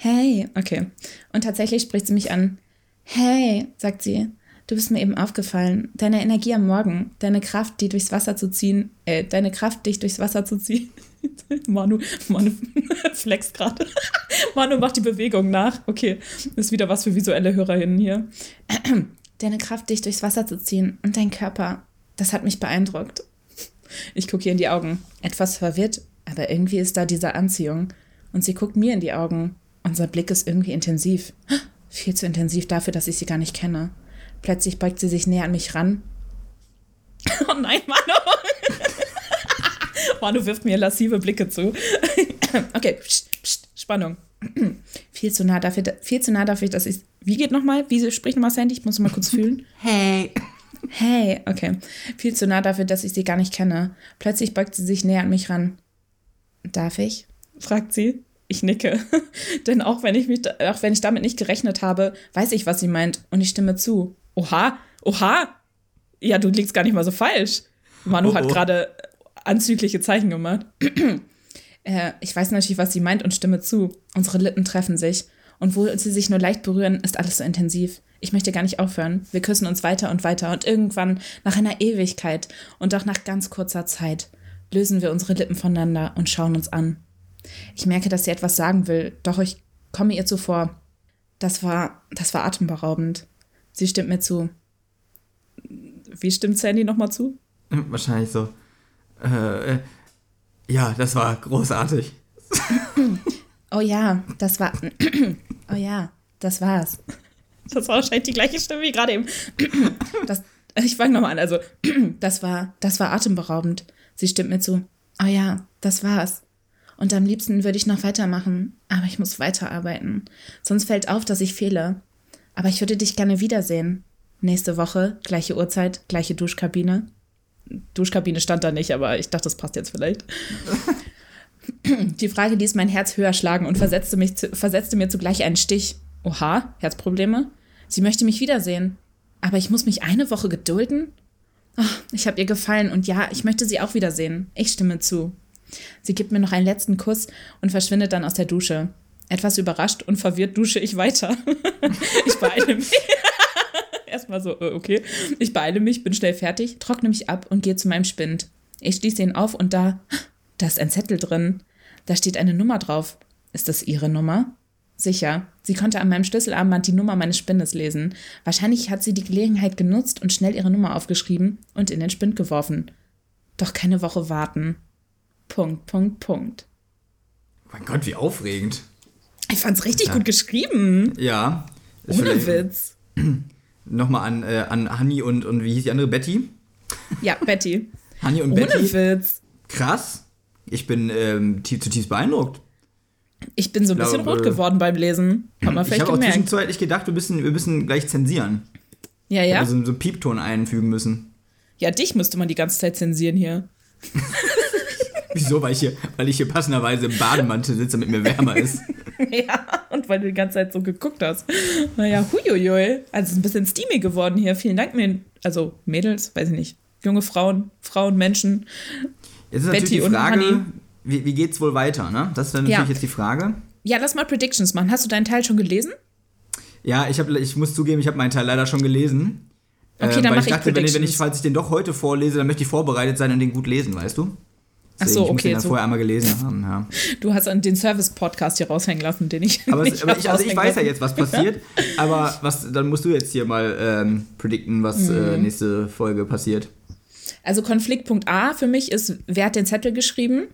Hey. Okay. Und tatsächlich spricht sie mich an. Hey. Sagt sie. Du bist mir eben aufgefallen. Deine Energie am Morgen, deine Kraft, die durchs Wasser zu ziehen, äh, deine Kraft, dich durchs Wasser zu ziehen. Manu, Manu flext gerade. Manu macht die Bewegung nach. Okay, ist wieder was für visuelle HörerInnen hier. Deine Kraft, dich durchs Wasser zu ziehen und dein Körper. Das hat mich beeindruckt. Ich gucke ihr in die Augen. Etwas verwirrt, aber irgendwie ist da diese Anziehung. Und sie guckt mir in die Augen. Unser Blick ist irgendwie intensiv. Viel zu intensiv dafür, dass ich sie gar nicht kenne. Plötzlich beugt sie sich näher an mich ran. Oh nein, Manu! Manu wirft mir lassive Blicke zu. Okay, pst, pst, Spannung. Viel zu nah dafür, viel zu nah dafür, dass ich. Wie geht nochmal? Wie spricht nochmal Sandy? Ich muss mal kurz fühlen. Hey. Hey, okay. Viel zu nah dafür, dass ich sie gar nicht kenne. Plötzlich beugt sie sich näher an mich ran. Darf ich? fragt sie. Ich nicke. Denn auch wenn ich mich, auch wenn ich damit nicht gerechnet habe, weiß ich, was sie meint und ich stimme zu. Oha, oha. Ja, du liegst gar nicht mal so falsch. Manu Oh, hat oh. gerade anzügliche Zeichen gemacht. äh, ich weiß natürlich, was sie meint und stimme zu. Unsere Lippen treffen sich. Und wo sie sich nur leicht berühren, ist alles so intensiv. Ich möchte gar nicht aufhören. Wir küssen uns weiter und weiter und irgendwann, nach einer Ewigkeit und auch nach ganz kurzer Zeit, lösen wir unsere Lippen voneinander und schauen uns an. Ich merke, dass sie etwas sagen will, doch ich komme ihr zuvor. Das war, das war atemberaubend. Sie stimmt mir zu. Wie stimmt Sandy nochmal zu? Wahrscheinlich so. Äh, äh, ja, das war großartig. Oh ja, das war. Oh ja, das war's. Das war wahrscheinlich die gleiche Stimme wie gerade eben. Das, ich fange nochmal an. Also, das war, das war atemberaubend. Sie stimmt mir zu. Oh ja, das war's. Und am liebsten würde ich noch weitermachen, aber ich muss weiterarbeiten. Sonst fällt auf, dass ich fehle. Aber ich würde dich gerne wiedersehen. Nächste Woche, gleiche Uhrzeit, gleiche Duschkabine. Duschkabine stand da nicht, aber ich dachte, das passt jetzt vielleicht. Die Frage ließ mein Herz höher schlagen und versetzte, mich zu, versetzte mir zugleich einen Stich. Oha, Herzprobleme? Sie möchte mich wiedersehen. Aber ich muss mich eine Woche gedulden? Ach, ich habe ihr gefallen und ja, ich möchte sie auch wiedersehen. Ich stimme zu. Sie gibt mir noch einen letzten Kuss und verschwindet dann aus der Dusche. Etwas überrascht und verwirrt dusche ich weiter. ich beeile mich. Erstmal so, äh, okay. Ich beeile mich, bin schnell fertig, trockne mich ab und gehe zu meinem Spind. Ich schließe ihn auf und da, da ist ein Zettel drin. Da steht eine Nummer drauf. Ist das Ihre Nummer? Sicher. Sie konnte an meinem Schlüsselarmband die Nummer meines Spindes lesen. Wahrscheinlich hat sie die Gelegenheit genutzt und schnell ihre Nummer aufgeschrieben und in den Spind geworfen. Doch keine Woche warten. Punkt, Punkt, Punkt. Mein Gott, wie aufregend. Ich fand's richtig gut geschrieben. Ja. Ohne Witz. Nochmal an, äh, an Hanni und, und wie hieß die andere? Betty? Ja, Betty. Hanni und Ohne Betty. Witz. Krass. Ich bin ähm, tief, zutiefst beeindruckt. Ich bin so ein bisschen glaube, rot geworden beim Lesen. Man Ich vielleicht habe auch gemerkt. zwischenzeitlich gedacht, wir müssen, wir müssen gleich zensieren. Ja, ja. Also so einen Piepton einfügen müssen. Ja, dich müsste man die ganze Zeit zensieren hier. Wieso? Weil ich hier, weil ich hier passenderweise im Bademantel sitze, damit mir wärmer ist. Ja, und weil du die ganze Zeit so geguckt hast. Naja, huiuiui. Also es ist ein bisschen steamy geworden hier. Vielen Dank, mir. Also Mädels, weiß ich nicht. Junge Frauen, Frauen, Menschen. Jetzt ist Betty natürlich die und Frage, wie, wie geht's wohl weiter, ne? Das ist dann natürlich Ja. jetzt die Frage. Ja, lass mal Predictions machen. Hast du deinen Teil schon gelesen? Ja, ich, hab, ich muss zugeben, ich habe meinen Teil leider schon gelesen. Okay, Äh, dann weil mach ich ich dachte, wenn ich, wenn ich, falls ich den doch heute vorlese, dann möchte ich vorbereitet sein und den gut lesen, weißt du? Ach so, Deswegen, ich muss okay, den so- vorher einmal gelesen haben, ja. Du hast den Service-Podcast hier raushängen lassen, den ich. Aber, nicht aber ich, also ich weiß ja jetzt, was passiert. aber was, dann musst du jetzt hier mal ähm, predikten, was Mhm. äh, nächste Folge passiert. Also Konfliktpunkt A für mich ist, wer hat den Zettel geschrieben?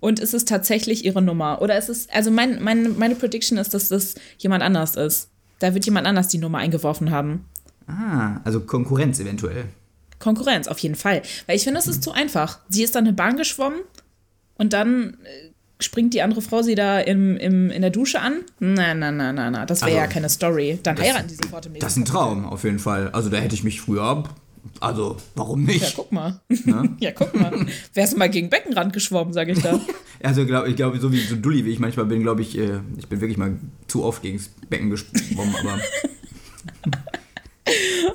Und ist es tatsächlich ihre Nummer? Oder ist es, also mein, mein, meine Prediction ist, dass das jemand anders ist. Da wird jemand anders die Nummer eingeworfen haben. Ah, also Konkurrenz eventuell. Konkurrenz, auf jeden Fall. Weil ich finde, das ist zu einfach. Sie ist dann eine Bahn geschwommen und dann äh, springt die andere Frau sie da im, im, in der Dusche an? Nein, nein, nein, nein, nein. Das wäre also, ja keine Story. Dann das, heiraten die sofort im nächsten Das ist ein Traum, auf jeden Fall. Also da hätte ich mich früher. Also, warum nicht? Ja, guck mal. Ne? ja, guck mal. Wärst du mal gegen Beckenrand geschwommen, sage ich da. also, glaub, ich glaube, so wie so Dulli, wie ich manchmal bin, glaube ich, äh, ich bin wirklich mal zu oft gegen das Becken geschwommen, aber.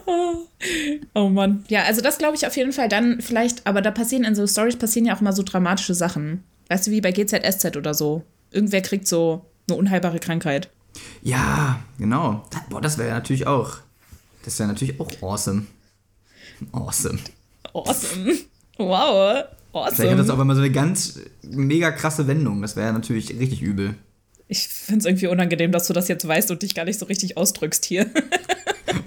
oh, oh Mann. Ja, also das glaube ich auf jeden Fall dann vielleicht, aber da passieren in so Stories passieren ja auch immer so dramatische Sachen. Weißt du, wie bei GZSZ oder so. Irgendwer kriegt so eine unheilbare Krankheit. Ja, genau. boah, das wäre natürlich auch. Das wäre natürlich auch awesome. Awesome. Awesome. Wow. Awesome. Vielleicht hat das auch immer so eine ganz mega krasse Wendung. Das wäre natürlich richtig übel. Ich finde es irgendwie unangenehm, dass du das jetzt weißt und dich gar nicht so richtig ausdrückst hier.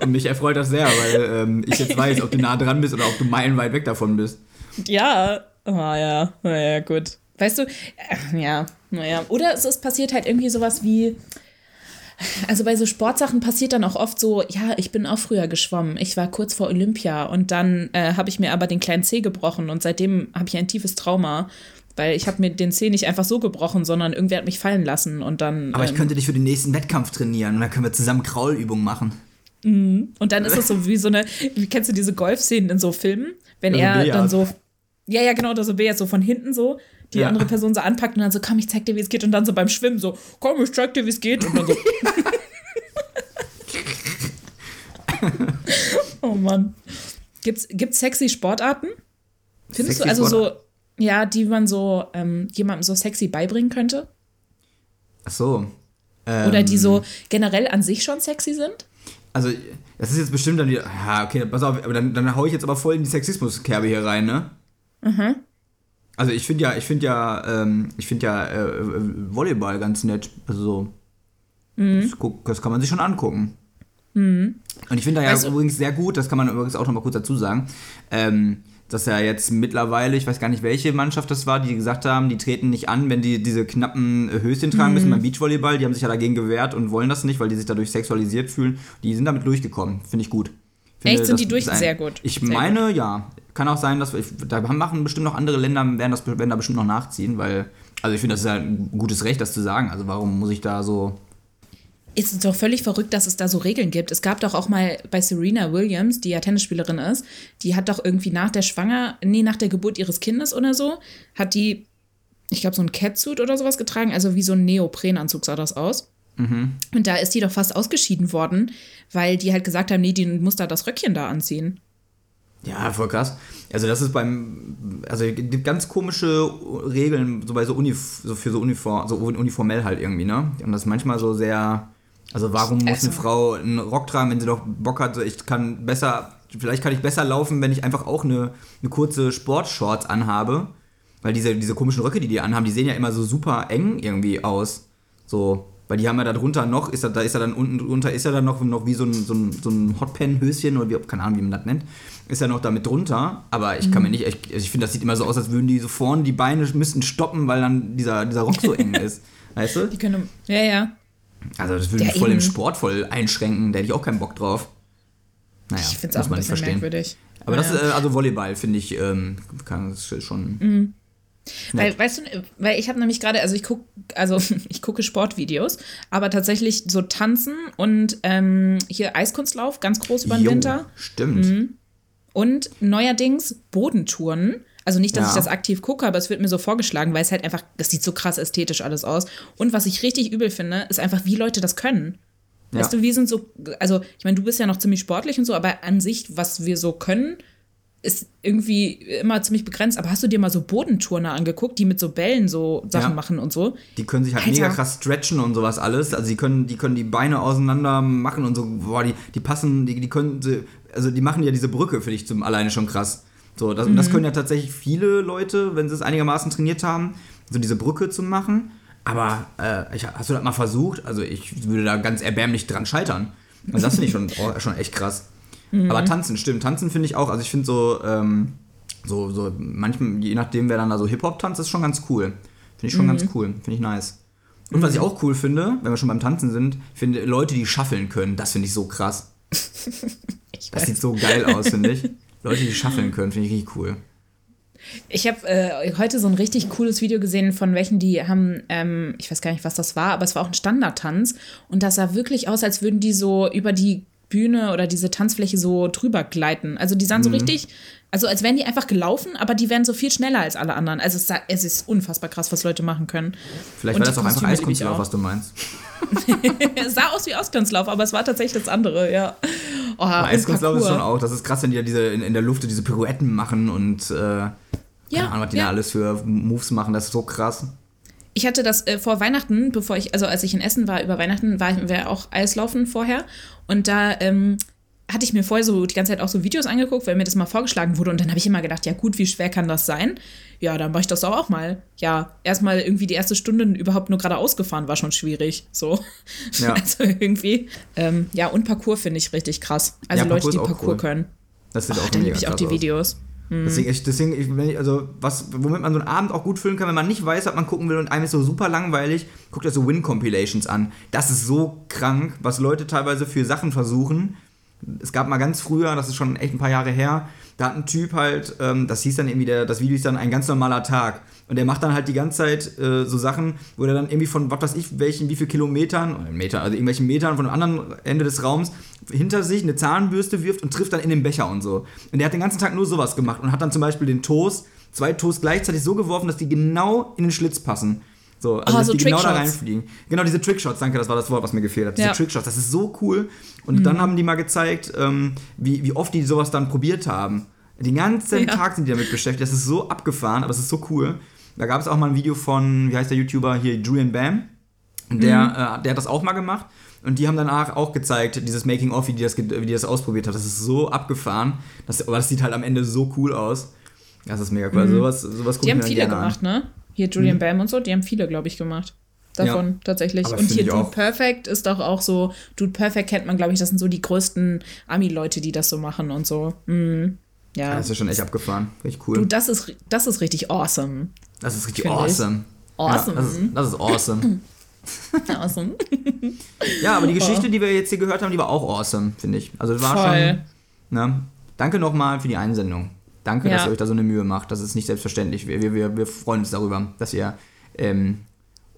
und mich erfreut das sehr, weil ähm, ich jetzt weiß, ob du nah dran bist oder ob du meilenweit weg davon bist. Ja, oh, ja, naja, gut. Weißt du, äh, ja, naja. Oder es, es passiert halt irgendwie sowas wie, also bei so Sportsachen passiert dann auch oft so, ja, ich bin auch früher geschwommen. Ich war kurz vor Olympia und dann äh, habe ich mir aber den kleinen Zeh gebrochen und seitdem habe ich ein tiefes Trauma. Weil ich habe mir den Zeh nicht einfach so gebrochen, sondern irgendwer hat mich fallen lassen und dann. Aber ich ähm, könnte dich für den nächsten Wettkampf trainieren und dann können wir zusammen Kraulübungen machen. Mhm. Und dann ist es so wie so eine, wie kennst du diese Golfszenen in so Filmen? Wenn ja, er dann so, ja, ja, genau, das so jetzt so von hinten so die ja. andere Person so anpackt und dann so, komm, ich zeig dir, wie es geht. Und dann so beim Schwimmen so, komm, ich zeig dir, wie es geht. Und dann so. oh Mann. Gibt's, gibt's sexy Sportarten? Findest sexy du also Sportarten? so, ja, die man so ähm, jemandem so sexy beibringen könnte? Ach so. Ähm, Oder die so generell an sich schon sexy sind? Also, das ist jetzt bestimmt dann wieder. Ja, okay, pass auf, aber dann, dann hau ich jetzt aber voll in die Sexismuskerbe hier rein, ne? Mhm. Also ich finde ja, ich finde ja, ähm, ich finde ja äh, Volleyball ganz nett. Also so. Mhm. Das, das, kann man sich schon angucken. Mhm. Und ich finde da ja also, übrigens sehr gut, das kann man übrigens auch noch mal kurz dazu sagen, ähm, dass ja jetzt mittlerweile, ich weiß gar nicht, welche Mannschaft das war, die gesagt haben, die treten nicht an, wenn die diese knappen Höschen tragen müssen mhm. beim Beachvolleyball. Die haben sich ja dagegen gewehrt und wollen das nicht, weil die sich dadurch sexualisiert fühlen. Die sind damit durchgekommen. Finde ich gut. Finde, Echt, sind die durch? Ein, sehr gut. Ich sehr meine, gut. ja. Kann auch sein, dass wir, da machen bestimmt noch andere Länder, werden, das, werden da bestimmt noch nachziehen, weil, also ich finde, das ist ja ein gutes Recht, das zu sagen. Also warum muss ich da so. Ist es doch völlig verrückt, dass es da so Regeln gibt. Es gab doch auch mal bei Serena Williams, die ja Tennisspielerin ist, die hat doch irgendwie nach der Schwanger, nee, nach der Geburt ihres Kindes oder so, hat die, ich glaube, so ein Catsuit oder sowas getragen, also wie so ein Neoprenanzug sah das aus. Mhm. Und da ist die doch fast ausgeschieden worden, weil die halt gesagt haben, nee, die muss da das Röckchen da anziehen. Ja, voll krass. Also das ist beim, also gibt ganz komische Regeln, so bei so, Unif so für so Uniform, so uniformell halt irgendwie, ne? Und das ist manchmal so sehr, also warum muss eine also Frau einen Rock tragen, wenn sie doch Bock hat, so ich kann besser, vielleicht kann ich besser laufen, wenn ich einfach auch eine, eine kurze Sportshorts anhabe. Weil diese, diese komischen Röcke, die die anhaben, die sehen ja immer so super eng irgendwie aus. So, weil die haben ja da drunter noch, ist da, da ist er dann unten drunter, ist er dann noch, noch wie so ein, so ein, so ein Hotpan-Höschen oder wie, keine Ahnung, wie man das nennt, ist er noch damit drunter. Aber ich kann mir mhm. nicht, ich, ich finde, das sieht immer so aus, als würden die so vorne die Beine müssten stoppen, weil dann dieser, dieser Rock so eng ist. Weißt du? Die können, ja, ja. Also das würde mich voll im Sport voll einschränken, da hätte ich auch keinen Bock drauf. Naja, ich finde es auch ein bisschen merkwürdig. Aber ja. das ist, äh, also Volleyball, finde ich, ähm, kann das schon. Mhm. Weil, weißt du, weil ich habe nämlich gerade, also ich gucke, also ich gucke Sportvideos, aber tatsächlich so Tanzen und ähm, hier Eiskunstlauf, ganz groß über den jo, Winter. Stimmt. Mhm. Und neuerdings Bodentouren. Also nicht, dass ja. ich das aktiv gucke, aber es wird mir so vorgeschlagen, weil es halt einfach, das sieht so krass ästhetisch alles aus. Und was ich richtig übel finde, ist einfach, wie Leute das können. Ja. Weißt du, wir sind so, also ich meine, du bist ja noch ziemlich sportlich und so, aber an sich, was wir so können, ist irgendwie immer ziemlich begrenzt. Aber hast du dir mal so Bodenturner angeguckt, die mit so Bällen so Sachen ja. machen und so? Die können sich halt Alter. mega krass stretchen und sowas alles. Also die können, die können die Beine auseinander machen und so, boah, die, die passen, die, die können, also die machen ja diese Brücke für dich zum alleine schon krass. So, das, mhm. das können ja tatsächlich viele Leute, wenn sie es einigermaßen trainiert haben, so diese Brücke zu machen. Aber äh, ich, hast du das mal versucht? Also ich würde da ganz erbärmlich dran scheitern. Also das finde ich schon, oh, schon echt krass. Mhm. Aber tanzen, stimmt. Tanzen finde ich auch. Also ich finde so, ähm, So, so manchmal, je nachdem, wer dann da so Hip-Hop tanzt, ist schon ganz cool. Finde ich schon mhm. ganz cool. Finde ich nice. Und was ich auch cool finde, wenn wir schon beim Tanzen sind, finde Leute, die schaffeln können, das finde ich so krass. das sieht so geil aus, finde ich. Leute, die schaffeln können, finde ich richtig cool. Ich habe äh, heute so ein richtig cooles Video gesehen von welchen, die haben, ähm, ich weiß gar nicht, was das war, aber es war auch ein Standardtanz. Und das sah wirklich aus, als würden die so über die Bühne oder diese Tanzfläche so drüber gleiten. Also die sahen mhm. so richtig, also als wären die einfach gelaufen, aber die wären so viel schneller als alle anderen. Also es, sah, es ist unfassbar krass, was Leute machen können. Vielleicht war das auch einfach Eiskunstlauf, was du meinst. es sah aus wie Eiskunstlauf, aber es war tatsächlich das andere, ja. Oh, Eiskunstlauf ist schon auch, das ist krass, wenn die ja diese in, in der Luft diese Pirouetten machen und äh, ja, Ahnung, was die ja. da alles für Moves machen, das ist so krass. Ich hatte das äh, vor Weihnachten, bevor ich, also als ich in Essen war, über Weihnachten war wir auch Eislaufen vorher. Und da ähm, hatte ich mir vorher so die ganze Zeit auch so Videos angeguckt, weil mir das mal vorgeschlagen wurde. Und dann habe ich immer gedacht, ja gut, wie schwer kann das sein? Ja, dann mache ich das auch mal. Ja, erstmal irgendwie die erste Stunde überhaupt nur geradeaus gefahren war schon schwierig. So. Ja. Also irgendwie. Ähm, ja, und Parcours finde ich richtig krass. Also ja, Leute, die Parcours cool. können. Das sind oh, auch dann liebe ich auch die aus. Videos. Mhm. Deswegen, ich, deswegen ich, also was, womit man so einen Abend auch gut füllen kann, wenn man nicht weiß, was man gucken will und einem ist so super langweilig, guckt euch so Win-Compilations an. Das ist so krank, was Leute teilweise für Sachen versuchen. Es gab mal ganz früher, das ist schon echt ein paar Jahre her, da hat ein Typ halt, ähm, das hieß dann irgendwie, der, das Video ist dann ein ganz normaler Tag. Und der macht dann halt die ganze Zeit äh, so Sachen, wo er dann irgendwie von, was weiß ich, welchen, wie viel Kilometern, Meter, also irgendwelchen Metern von einem anderen Ende des Raums hinter sich eine Zahnbürste wirft und trifft dann in den Becher und so. Und der hat den ganzen Tag nur sowas gemacht und hat dann zum Beispiel den Toast, zwei Toast gleichzeitig so geworfen, dass die genau in den Schlitz passen. So, also oh, dass so die genau da reinfliegen. Genau, diese Trickshots, danke, das war das Wort, was mir gefehlt hat. Diese ja. Trickshots, das ist so cool. Und mhm. dann haben die mal gezeigt, ähm, wie, wie oft die sowas dann probiert haben. Den ganzen ja. Tag sind die damit beschäftigt. Das ist so abgefahren, aber es ist so cool. Da gab es auch mal ein Video von, wie heißt der YouTuber hier, Julian Bam. Der, mhm. äh, der hat das auch mal gemacht. Und die haben danach auch gezeigt, dieses Making-of, wie, die das, wie die das ausprobiert hat. Das ist so abgefahren. Das, aber das sieht halt am Ende so cool aus. Das ist mega cool. Also mhm. Sowas, sowas die haben viele gemacht, an. ne? Hier Julian mhm. Bam und so, die haben viele, glaube ich, gemacht. Davon ja, tatsächlich. Und hier Dude auch. Perfect ist doch auch so, Dude Perfect kennt man, glaube ich, das sind so die größten Ami-Leute, die das so machen und so. Mhm. Ja. Das ist schon echt abgefahren. Richtig cool. Du, das ist, das ist richtig awesome. Das ist richtig awesome. Ich. Awesome. Ja, das, ist, das ist awesome. awesome. ja, aber die Geschichte, die wir jetzt hier gehört haben, die war auch awesome, finde ich. Also das war Voll. schon. Ne? Danke nochmal für die Einsendung. Danke, ja. dass ihr euch da so eine Mühe macht. Das ist nicht selbstverständlich. Wir, wir, wir freuen uns darüber, dass ihr ähm,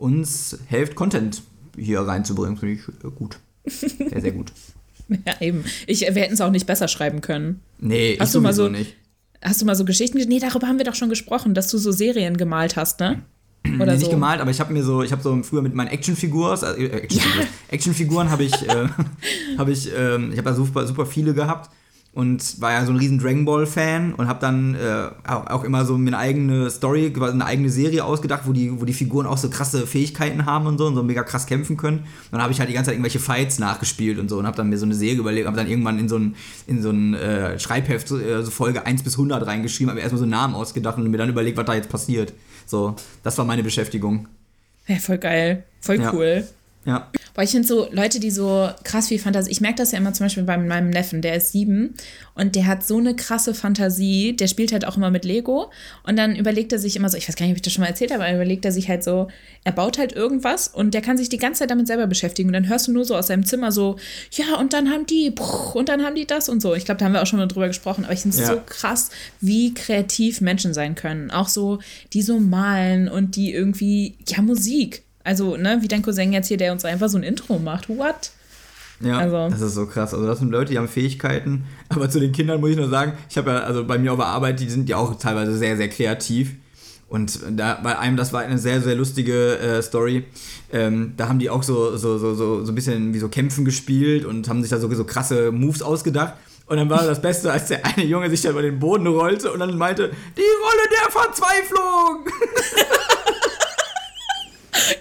uns helft, Content hier reinzubringen. Finde ich äh, gut. Sehr, sehr gut. ja, eben. Ich, wir hätten es auch nicht besser schreiben können. Nee, hast ich du mal so nicht. Hast du mal so Geschichten? Nee, darüber haben wir doch schon gesprochen, dass du so Serien gemalt hast, ne? Oder nee, nicht gemalt, aber ich habe mir so, ich habe so früher mit meinen Actionfiguren, also, äh, Actionfiguren, ja. Actionfiguren habe ich, äh, habe ich, äh, ich habe da super, super viele gehabt und war ja so ein riesen Dragon Ball Fan und habe dann äh, auch, auch, immer so eine eigene Story, eine eigene Serie ausgedacht, wo die, wo die Figuren auch so krasse Fähigkeiten haben und so und so mega krass kämpfen können. Und dann habe ich halt die ganze Zeit irgendwelche Fights nachgespielt und so und habe dann mir so eine Serie überlegt, habe dann irgendwann in so ein, in so ein äh, Schreibheft so, äh, so Folge 1 bis 100 reingeschrieben, habe erstmal so einen Namen ausgedacht und mir dann überlegt, was da jetzt passiert. So, das war meine Beschäftigung. Ja, voll geil. Voll ja. cool. Ja. Weil ich finde so Leute, die so krass viel Fantasie, ich merke das ja immer zum Beispiel bei meinem Neffen, der ist sieben und der hat so eine krasse Fantasie, der spielt halt auch immer mit Lego und dann überlegt er sich immer so, ich weiß gar nicht, ob ich das schon mal erzählt habe, aber überlegt er sich halt so, er baut halt irgendwas und der kann sich die ganze Zeit damit selber beschäftigen und dann hörst du nur so aus seinem Zimmer so, ja und dann haben die und dann haben die das und so. Ich glaube, da haben wir auch schon mal drüber gesprochen, aber ich finde es ja. so krass, wie kreativ Menschen sein können. Auch so, die so malen und die irgendwie, ja Musik also, ne, wie dein Cousin jetzt hier, der uns einfach so ein Intro macht. What? Ja, also. das ist so krass. Also das sind Leute, die haben Fähigkeiten. Aber zu den Kindern muss ich nur sagen, ich habe ja, also bei mir auf der Arbeit, die sind ja auch teilweise sehr, sehr kreativ. Und da bei einem, das war eine sehr, sehr lustige äh, Story. Ähm, da haben die auch so, so, so, so, so ein bisschen wie so Kämpfen gespielt und haben sich da so, so krasse Moves ausgedacht. Und dann war das Beste, als der eine Junge sich da über den Boden rollte und dann meinte, die Rolle der Verzweiflung!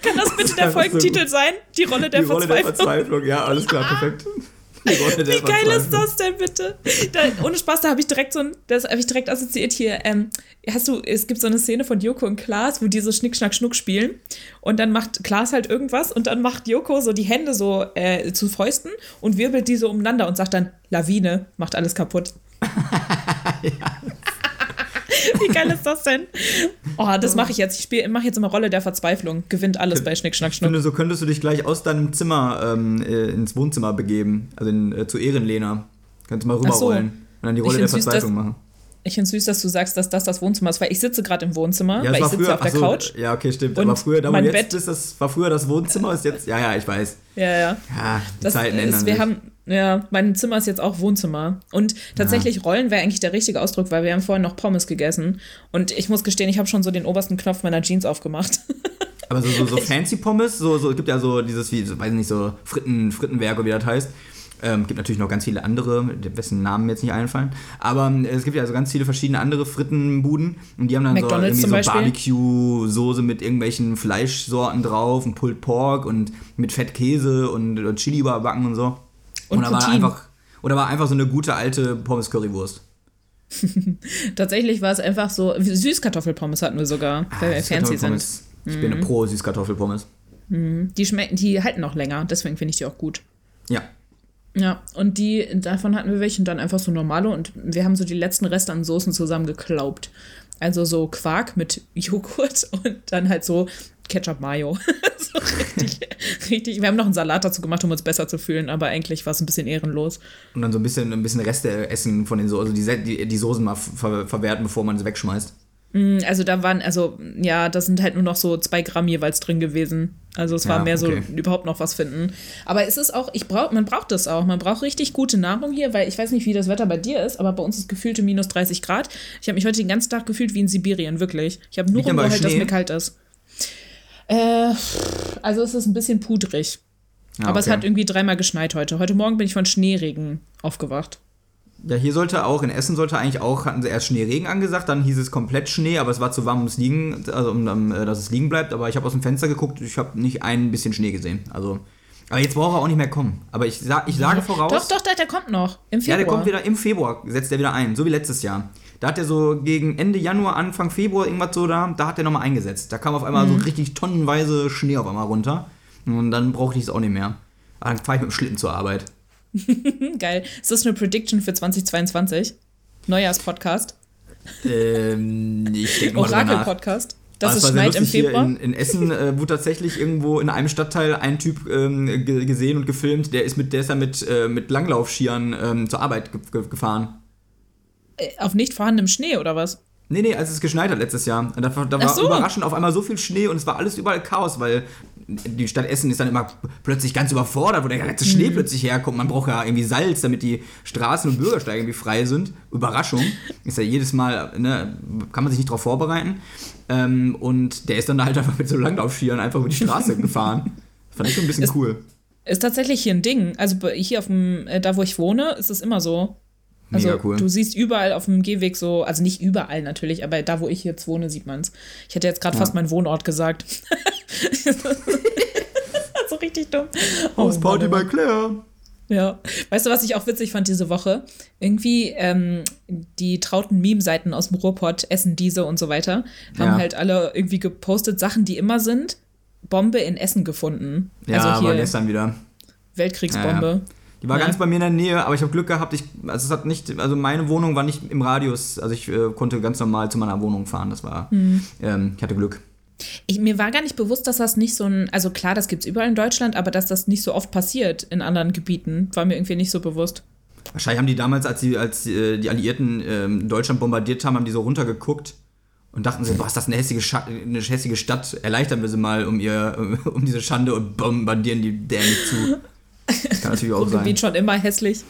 Kann das bitte der Folgentitel sein? Die Rolle der Die Rolle Verzweiflung. der Verzweiflung, ja, alles klar, perfekt. Wie geil ist das denn bitte? Da, ohne Spaß, da habe ich direkt so ein, das habe ich direkt assoziiert hier. Ähm, hast du, es gibt so eine Szene von Joko und Klaas, wo die so Schnick, Schnack, Schnuck spielen und dann macht Klaas halt irgendwas und dann macht Joko so die Hände so äh, zu Fäusten und wirbelt die so umeinander und sagt dann Lawine, macht alles kaputt. ja. Wie geil ist das denn? Oh, das mache ich jetzt. Ich mache jetzt immer Rolle der Verzweiflung. Gewinnt alles bei Schnick, Schnack, Schnuck. Ich finde, so könntest du dich gleich aus deinem Zimmer ähm, äh, ins Wohnzimmer begeben. Also in, äh, zu Ehrenlena. Kannst du mal rüberrollen. So. Und dann die Rolle der Verzweiflung machen. Ich finde es süß, dass du sagst, dass das das Wohnzimmer ist, weil ich sitze gerade im Wohnzimmer, ja, weil ich sitze früher, auf der so, Couch. Ja, okay, stimmt. Aber früher, da wo jetzt Bett, ist das, war früher das Wohnzimmer, ist jetzt, ja, ja, ich weiß. Ja, ja. Ja, die das Zeiten ist, ändern wir sich. haben, ja, mein Zimmer ist jetzt auch Wohnzimmer. Und tatsächlich ja. Rollen wäre eigentlich der richtige Ausdruck, weil wir haben vorhin noch Pommes gegessen. Und ich muss gestehen, ich habe schon so den obersten Knopf meiner Jeans aufgemacht. Aber so, so, so fancy Pommes, so, so, es gibt ja so dieses, wie, so, weiß nicht, so Fritten, Frittenwerk oder wie das heißt. Ähm, gibt natürlich noch ganz viele andere, wessen Namen mir jetzt nicht einfallen. Aber äh, es gibt ja also ganz viele verschiedene andere Frittenbuden und die haben dann McDonald's so, irgendwie so Barbecue-Soße mit irgendwelchen Fleischsorten drauf und Pulled Pork und mit Fettkäse und, und Chili überbacken und so. Und, da war einfach Oder war einfach so eine gute alte Pommes-Currywurst. Tatsächlich war es einfach so, Süßkartoffelpommes hatten wir sogar, weil ah, wir fancy sind. Ich bin eine pro Süßkartoffelpommes. Mhm. Die schmecken, die halten noch länger, deswegen finde ich die auch gut. Ja, ja, und die, davon hatten wir welche und dann einfach so normale und wir haben so die letzten Reste an Soßen zusammengeklaubt. Also so Quark mit Joghurt und dann halt so Ketchup Mayo. so richtig, richtig. Wir haben noch einen Salat dazu gemacht, um uns besser zu fühlen, aber eigentlich war es ein bisschen ehrenlos. Und dann so ein bisschen, ein bisschen Reste essen von den Soßen, also die, die, die Soßen mal ver verwerten, bevor man sie wegschmeißt. Mm, also da waren, also ja, da sind halt nur noch so zwei Gramm jeweils drin gewesen. Also es war ja, mehr okay. so überhaupt noch was finden. Aber es ist auch, ich brauch, man braucht das auch. Man braucht richtig gute Nahrung hier, weil ich weiß nicht, wie das Wetter bei dir ist, aber bei uns ist gefühlte minus 30 Grad. Ich habe mich heute den ganzen Tag gefühlt wie in Sibirien, wirklich. Ich habe nur rumgeheult, dass mir kalt ist. Äh, also es ist ein bisschen pudrig. Ja, aber okay. es hat irgendwie dreimal geschneit heute. Heute Morgen bin ich von Schneeregen aufgewacht. Ja, hier sollte auch, in Essen sollte eigentlich auch, hatten sie erst Schneeregen angesagt, dann hieß es komplett Schnee, aber es war zu warm, um es liegen, also um, um äh, dass es liegen bleibt. Aber ich habe aus dem Fenster geguckt, ich habe nicht ein bisschen Schnee gesehen. Also, aber jetzt braucht er auch nicht mehr kommen. Aber ich, sag, ich sage voraus. Doch, doch, der, der kommt noch. Im Februar. Ja, der kommt wieder im Februar, setzt er wieder ein, so wie letztes Jahr. Da hat er so gegen Ende Januar, Anfang Februar irgendwas so da, da hat er nochmal eingesetzt. Da kam auf einmal mhm. so richtig tonnenweise Schnee auf einmal runter. Und dann brauchte ich es auch nicht mehr. Dann fahre ich mit dem Schlitten zur Arbeit. Geil. Ist das eine Prediction für 2022? Neujahrspodcast? Ähm, ich denke mal Orakel-Podcast? Dass es schneit im Februar? In, in, Essen äh, wurde tatsächlich irgendwo in einem Stadtteil ein Typ ähm, gesehen und gefilmt, der ist mit, der ist mit, äh, mit Langlaufskiern ähm, zur Arbeit ge gefahren. Äh, auf nicht vorhandenem Schnee oder was? Nee, nee, als es geschneit hat letztes Jahr. Da, da war so. überraschend auf einmal so viel Schnee und es war alles überall Chaos, weil die Stadt Essen ist dann immer plötzlich ganz überfordert, wo der ganze Schnee mhm. plötzlich herkommt. Man braucht ja irgendwie Salz, damit die Straßen und Bürgersteige irgendwie frei sind. Überraschung. Ist ja jedes Mal, ne, kann man sich nicht darauf vorbereiten. Ähm, und der ist dann halt einfach mit so Langlaufskiern einfach über die Straße gefahren. Fand ich schon ein bisschen ist, cool. Ist tatsächlich hier ein Ding. Also hier auf dem, äh, da wo ich wohne, ist es immer so. Also Mega cool. du siehst überall auf dem Gehweg so, also nicht überall natürlich, aber da, wo ich jetzt wohne, sieht man es. Ich hätte jetzt gerade ja. fast meinen Wohnort gesagt. so richtig dumm. Hausparty oh, bei Claire. Ja. Weißt du, was ich auch witzig fand diese Woche? Irgendwie ähm, die trauten Meme-Seiten aus dem Ruhrpott, Essen, diese und so weiter, haben ja. halt alle irgendwie gepostet Sachen, die immer sind. Bombe in Essen gefunden. Ja, also hier aber gestern wieder. Weltkriegsbombe. Ja, die war ja. ganz bei mir in der Nähe, aber ich habe Glück gehabt. Ich, also es hat nicht, also meine Wohnung war nicht im Radius. Also ich äh, konnte ganz normal zu meiner Wohnung fahren. Das war, mhm. ähm, ich hatte Glück. Ich, mir war gar nicht bewusst, dass das nicht so ein, also klar, das gibt es überall in Deutschland, aber dass das nicht so oft passiert in anderen Gebieten, war mir irgendwie nicht so bewusst. Wahrscheinlich haben die damals, als, die, als äh, die Alliierten ähm, Deutschland bombardiert haben, haben die so runtergeguckt und dachten sie, boah, ist das eine hässliche, Stadt, eine hässliche Stadt, erleichtern wir sie mal um, ihr, um diese Schande und bombardieren die dämlich zu. Das kann natürlich auch sein. Schon immer hässlich.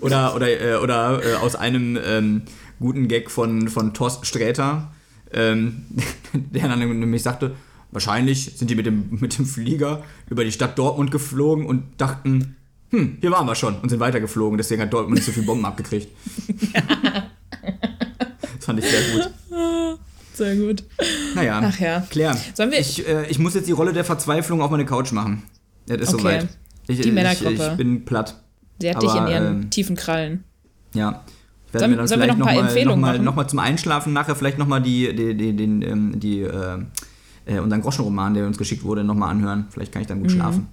Oder, oder, äh, oder äh, aus einem ähm, guten Gag von, von Thorsten Sträter, ähm, der dann nämlich sagte, wahrscheinlich sind die mit dem, mit dem Flieger über die Stadt Dortmund geflogen und dachten, hm, hier waren wir schon und sind weitergeflogen, deswegen hat Dortmund nicht so viele Bomben abgekriegt. das fand ich sehr gut. Sehr gut. Naja, Ach ja. Claire, ich, äh, ich muss jetzt die Rolle der Verzweiflung auf meine Couch machen. Es ist okay. soweit. Ich, die Männergruppe. Ich, ich, bin platt. Sie hat Aber, dich in ihren ähm, tiefen Krallen. Ja. Ich werde mir dann vielleicht nochmal noch mal, noch mal zum Einschlafen nachher vielleicht nochmal die, die, die, die, ähm, die äh, äh, unseren Groschenroman, der uns geschickt wurde, nochmal anhören. Vielleicht kann ich dann gut mhm. schlafen.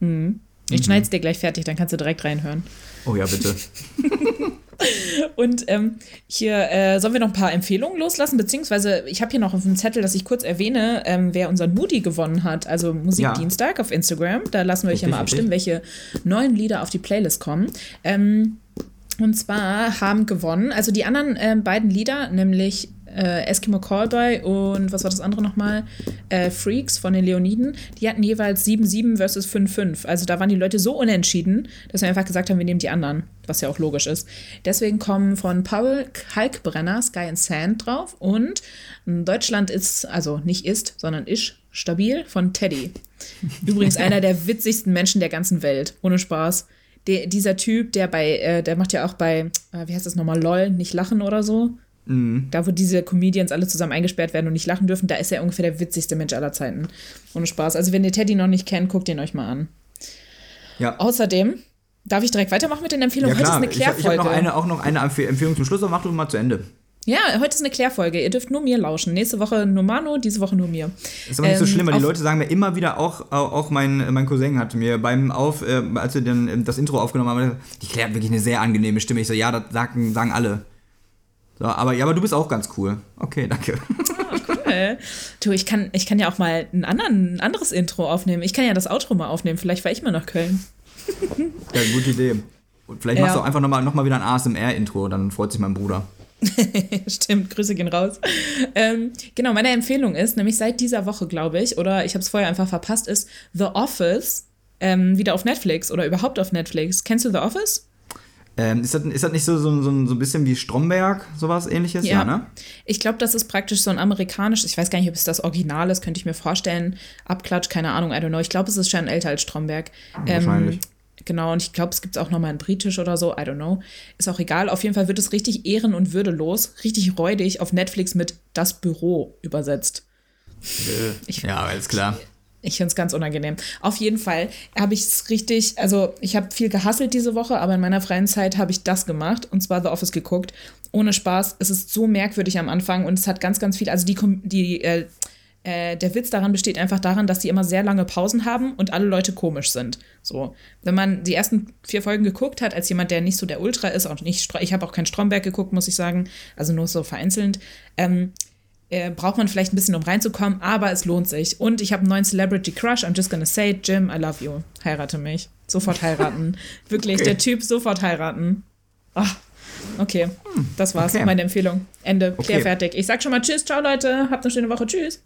Mhm. Ich mhm. schneide es dir gleich fertig, dann kannst du direkt reinhören. Oh ja, bitte. Und ähm, hier äh, sollen wir noch ein paar Empfehlungen loslassen, beziehungsweise ich habe hier noch auf dem Zettel, dass ich kurz erwähne, ähm, wer unseren Moody gewonnen hat, also Musikdienstag ja. auf Instagram. Da lassen wir euch ja mal abstimmen, welche neuen Lieder auf die Playlist kommen. Ähm, und zwar haben gewonnen, also die anderen äh, beiden Lieder, nämlich äh, Eskimo Callboy und was war das andere nochmal? Äh, Freaks von den Leoniden. Die hatten jeweils 7-7 versus 5-5. Also da waren die Leute so unentschieden, dass wir einfach gesagt haben, wir nehmen die anderen, was ja auch logisch ist. Deswegen kommen von Paul Kalkbrenner Sky and Sand drauf und Deutschland ist, also nicht ist, sondern ist stabil von Teddy. Übrigens einer der witzigsten Menschen der ganzen Welt. Ohne Spaß. Der, dieser Typ, der bei, äh, der macht ja auch bei, äh, wie heißt das nochmal, LOL, nicht lachen oder so. Mhm. Da, wo diese Comedians alle zusammen eingesperrt werden und nicht lachen dürfen, da ist er ungefähr der witzigste Mensch aller Zeiten. Ohne Spaß. Also, wenn ihr Teddy noch nicht kennt, guckt ihn euch mal an. Ja. Außerdem, darf ich direkt weitermachen mit den Empfehlungen? Ja, klar. Heute ist eine Klärfolge. Ich, ich habe noch eine, auch noch eine Empfehlung zum Schluss, aber mach du mal zu Ende. Ja, heute ist eine Klärfolge. Ihr dürft nur mir lauschen. Nächste Woche nur Manu, diese Woche nur mir. Ist aber nicht ähm, so schlimm, weil die Leute sagen mir immer wieder, auch, auch mein, mein Cousin hat mir beim Auf, äh, als wir dann das Intro aufgenommen haben, die klärt wirklich eine sehr angenehme Stimme. Ich so, ja, das sagen, sagen alle. So, aber, ja, aber du bist auch ganz cool. Okay, danke. Oh, cool. Du, ich kann, ich kann ja auch mal ein, anderen, ein anderes Intro aufnehmen. Ich kann ja das Outro mal aufnehmen. Vielleicht fahre ich mal nach Köln. ja, gute Idee. Und vielleicht ja. machst du auch einfach nochmal noch mal wieder ein ASMR-Intro, dann freut sich mein Bruder. Stimmt, Grüße gehen raus. Ähm, genau, meine Empfehlung ist, nämlich seit dieser Woche, glaube ich, oder ich habe es vorher einfach verpasst, ist The Office ähm, wieder auf Netflix oder überhaupt auf Netflix. Kennst du The Office? Ähm, ist, das, ist das nicht so, so, so, ein bisschen wie Stromberg, sowas ähnliches? Ja, ja ne? Ich glaube, das ist praktisch so ein amerikanisches, ich weiß gar nicht, ob es das Original ist, könnte ich mir vorstellen. Abklatsch, keine Ahnung, I don't know. Ich glaube, es ist schon älter als Stromberg. Wahrscheinlich. Ähm, genau, und ich glaube, es gibt es auch nochmal in Britisch oder so, I don't know. Ist auch egal. Auf jeden Fall wird es richtig ehren- und würdelos, richtig räudig auf Netflix mit Das Büro übersetzt. Äh, ich, ja, alles klar. Ich, ich finde es ganz unangenehm. Auf jeden Fall habe ich es richtig, also ich habe viel gehasselt diese Woche, aber in meiner freien Zeit habe ich das gemacht und zwar The Office geguckt. Ohne Spaß, es ist so merkwürdig am Anfang und es hat ganz, ganz viel, also die, die äh, äh, der Witz daran besteht einfach daran, dass sie immer sehr lange Pausen haben und alle Leute komisch sind. So, wenn man die ersten vier Folgen geguckt hat, als jemand, der nicht so der Ultra ist, auch nicht, ich habe auch kein Stromberg geguckt, muss ich sagen, also nur so vereinzelt, ähm, äh, braucht man vielleicht ein bisschen, um reinzukommen, aber es lohnt sich. Und ich habe einen neuen Celebrity Crush. I'm just gonna say, Jim, I love you. Heirate mich. Sofort heiraten. Wirklich, okay. der Typ sofort heiraten. Ach, okay. Hm, das war's. Okay. Meine Empfehlung. Ende. Okay. Klär fertig. Ich sag schon mal Tschüss, ciao Leute. Habt eine schöne Woche. Tschüss.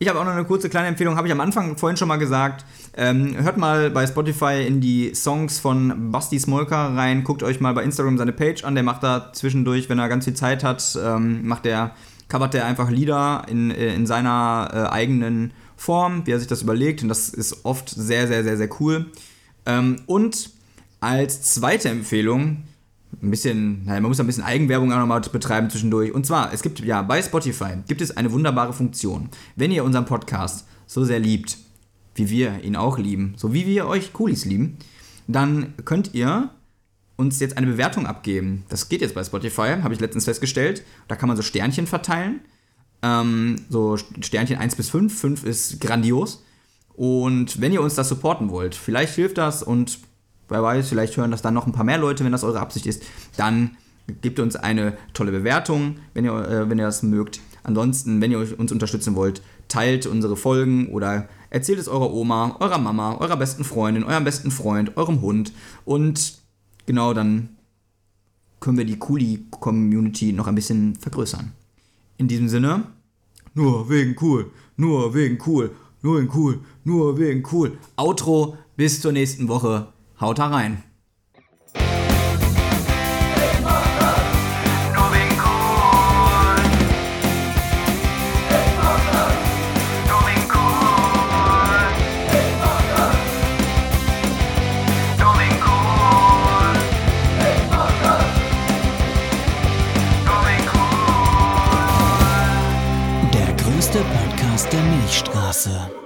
Ich habe auch noch eine kurze kleine Empfehlung, habe ich am Anfang vorhin schon mal gesagt. Ähm, hört mal bei Spotify in die Songs von Basti Smolka rein, guckt euch mal bei Instagram seine Page an, der macht da zwischendurch, wenn er ganz viel Zeit hat, ähm, macht der covert er einfach Lieder in, äh, in seiner äh, eigenen Form, wie er sich das überlegt. Und das ist oft sehr, sehr, sehr, sehr cool. Ähm, und als zweite Empfehlung, ein bisschen, naja, man muss ein bisschen Eigenwerbung auch nochmal betreiben zwischendurch. Und zwar, es gibt ja bei Spotify gibt es eine wunderbare Funktion. Wenn ihr unseren Podcast so sehr liebt, wie wir ihn auch lieben, so wie wir euch Coolies lieben, dann könnt ihr uns jetzt eine Bewertung abgeben. Das geht jetzt bei Spotify, habe ich letztens festgestellt. Da kann man so Sternchen verteilen. Ähm, so Sternchen 1 bis 5. 5 ist grandios. Und wenn ihr uns das supporten wollt, vielleicht hilft das und wer weiß, vielleicht hören das dann noch ein paar mehr Leute, wenn das eure Absicht ist, dann gebt uns eine tolle Bewertung, wenn ihr, äh, wenn ihr das mögt. Ansonsten, wenn ihr uns unterstützen wollt, teilt unsere Folgen oder erzählt es eurer Oma, eurer Mama, eurer besten Freundin, eurem besten Freund, eurem Hund und genau, dann können wir die Kuli-Community noch ein bisschen vergrößern. In diesem Sinne, nur wegen cool, nur wegen cool, nur wegen cool, nur wegen cool. Outro, bis zur nächsten Woche. Haut rein. Der Milchstraße.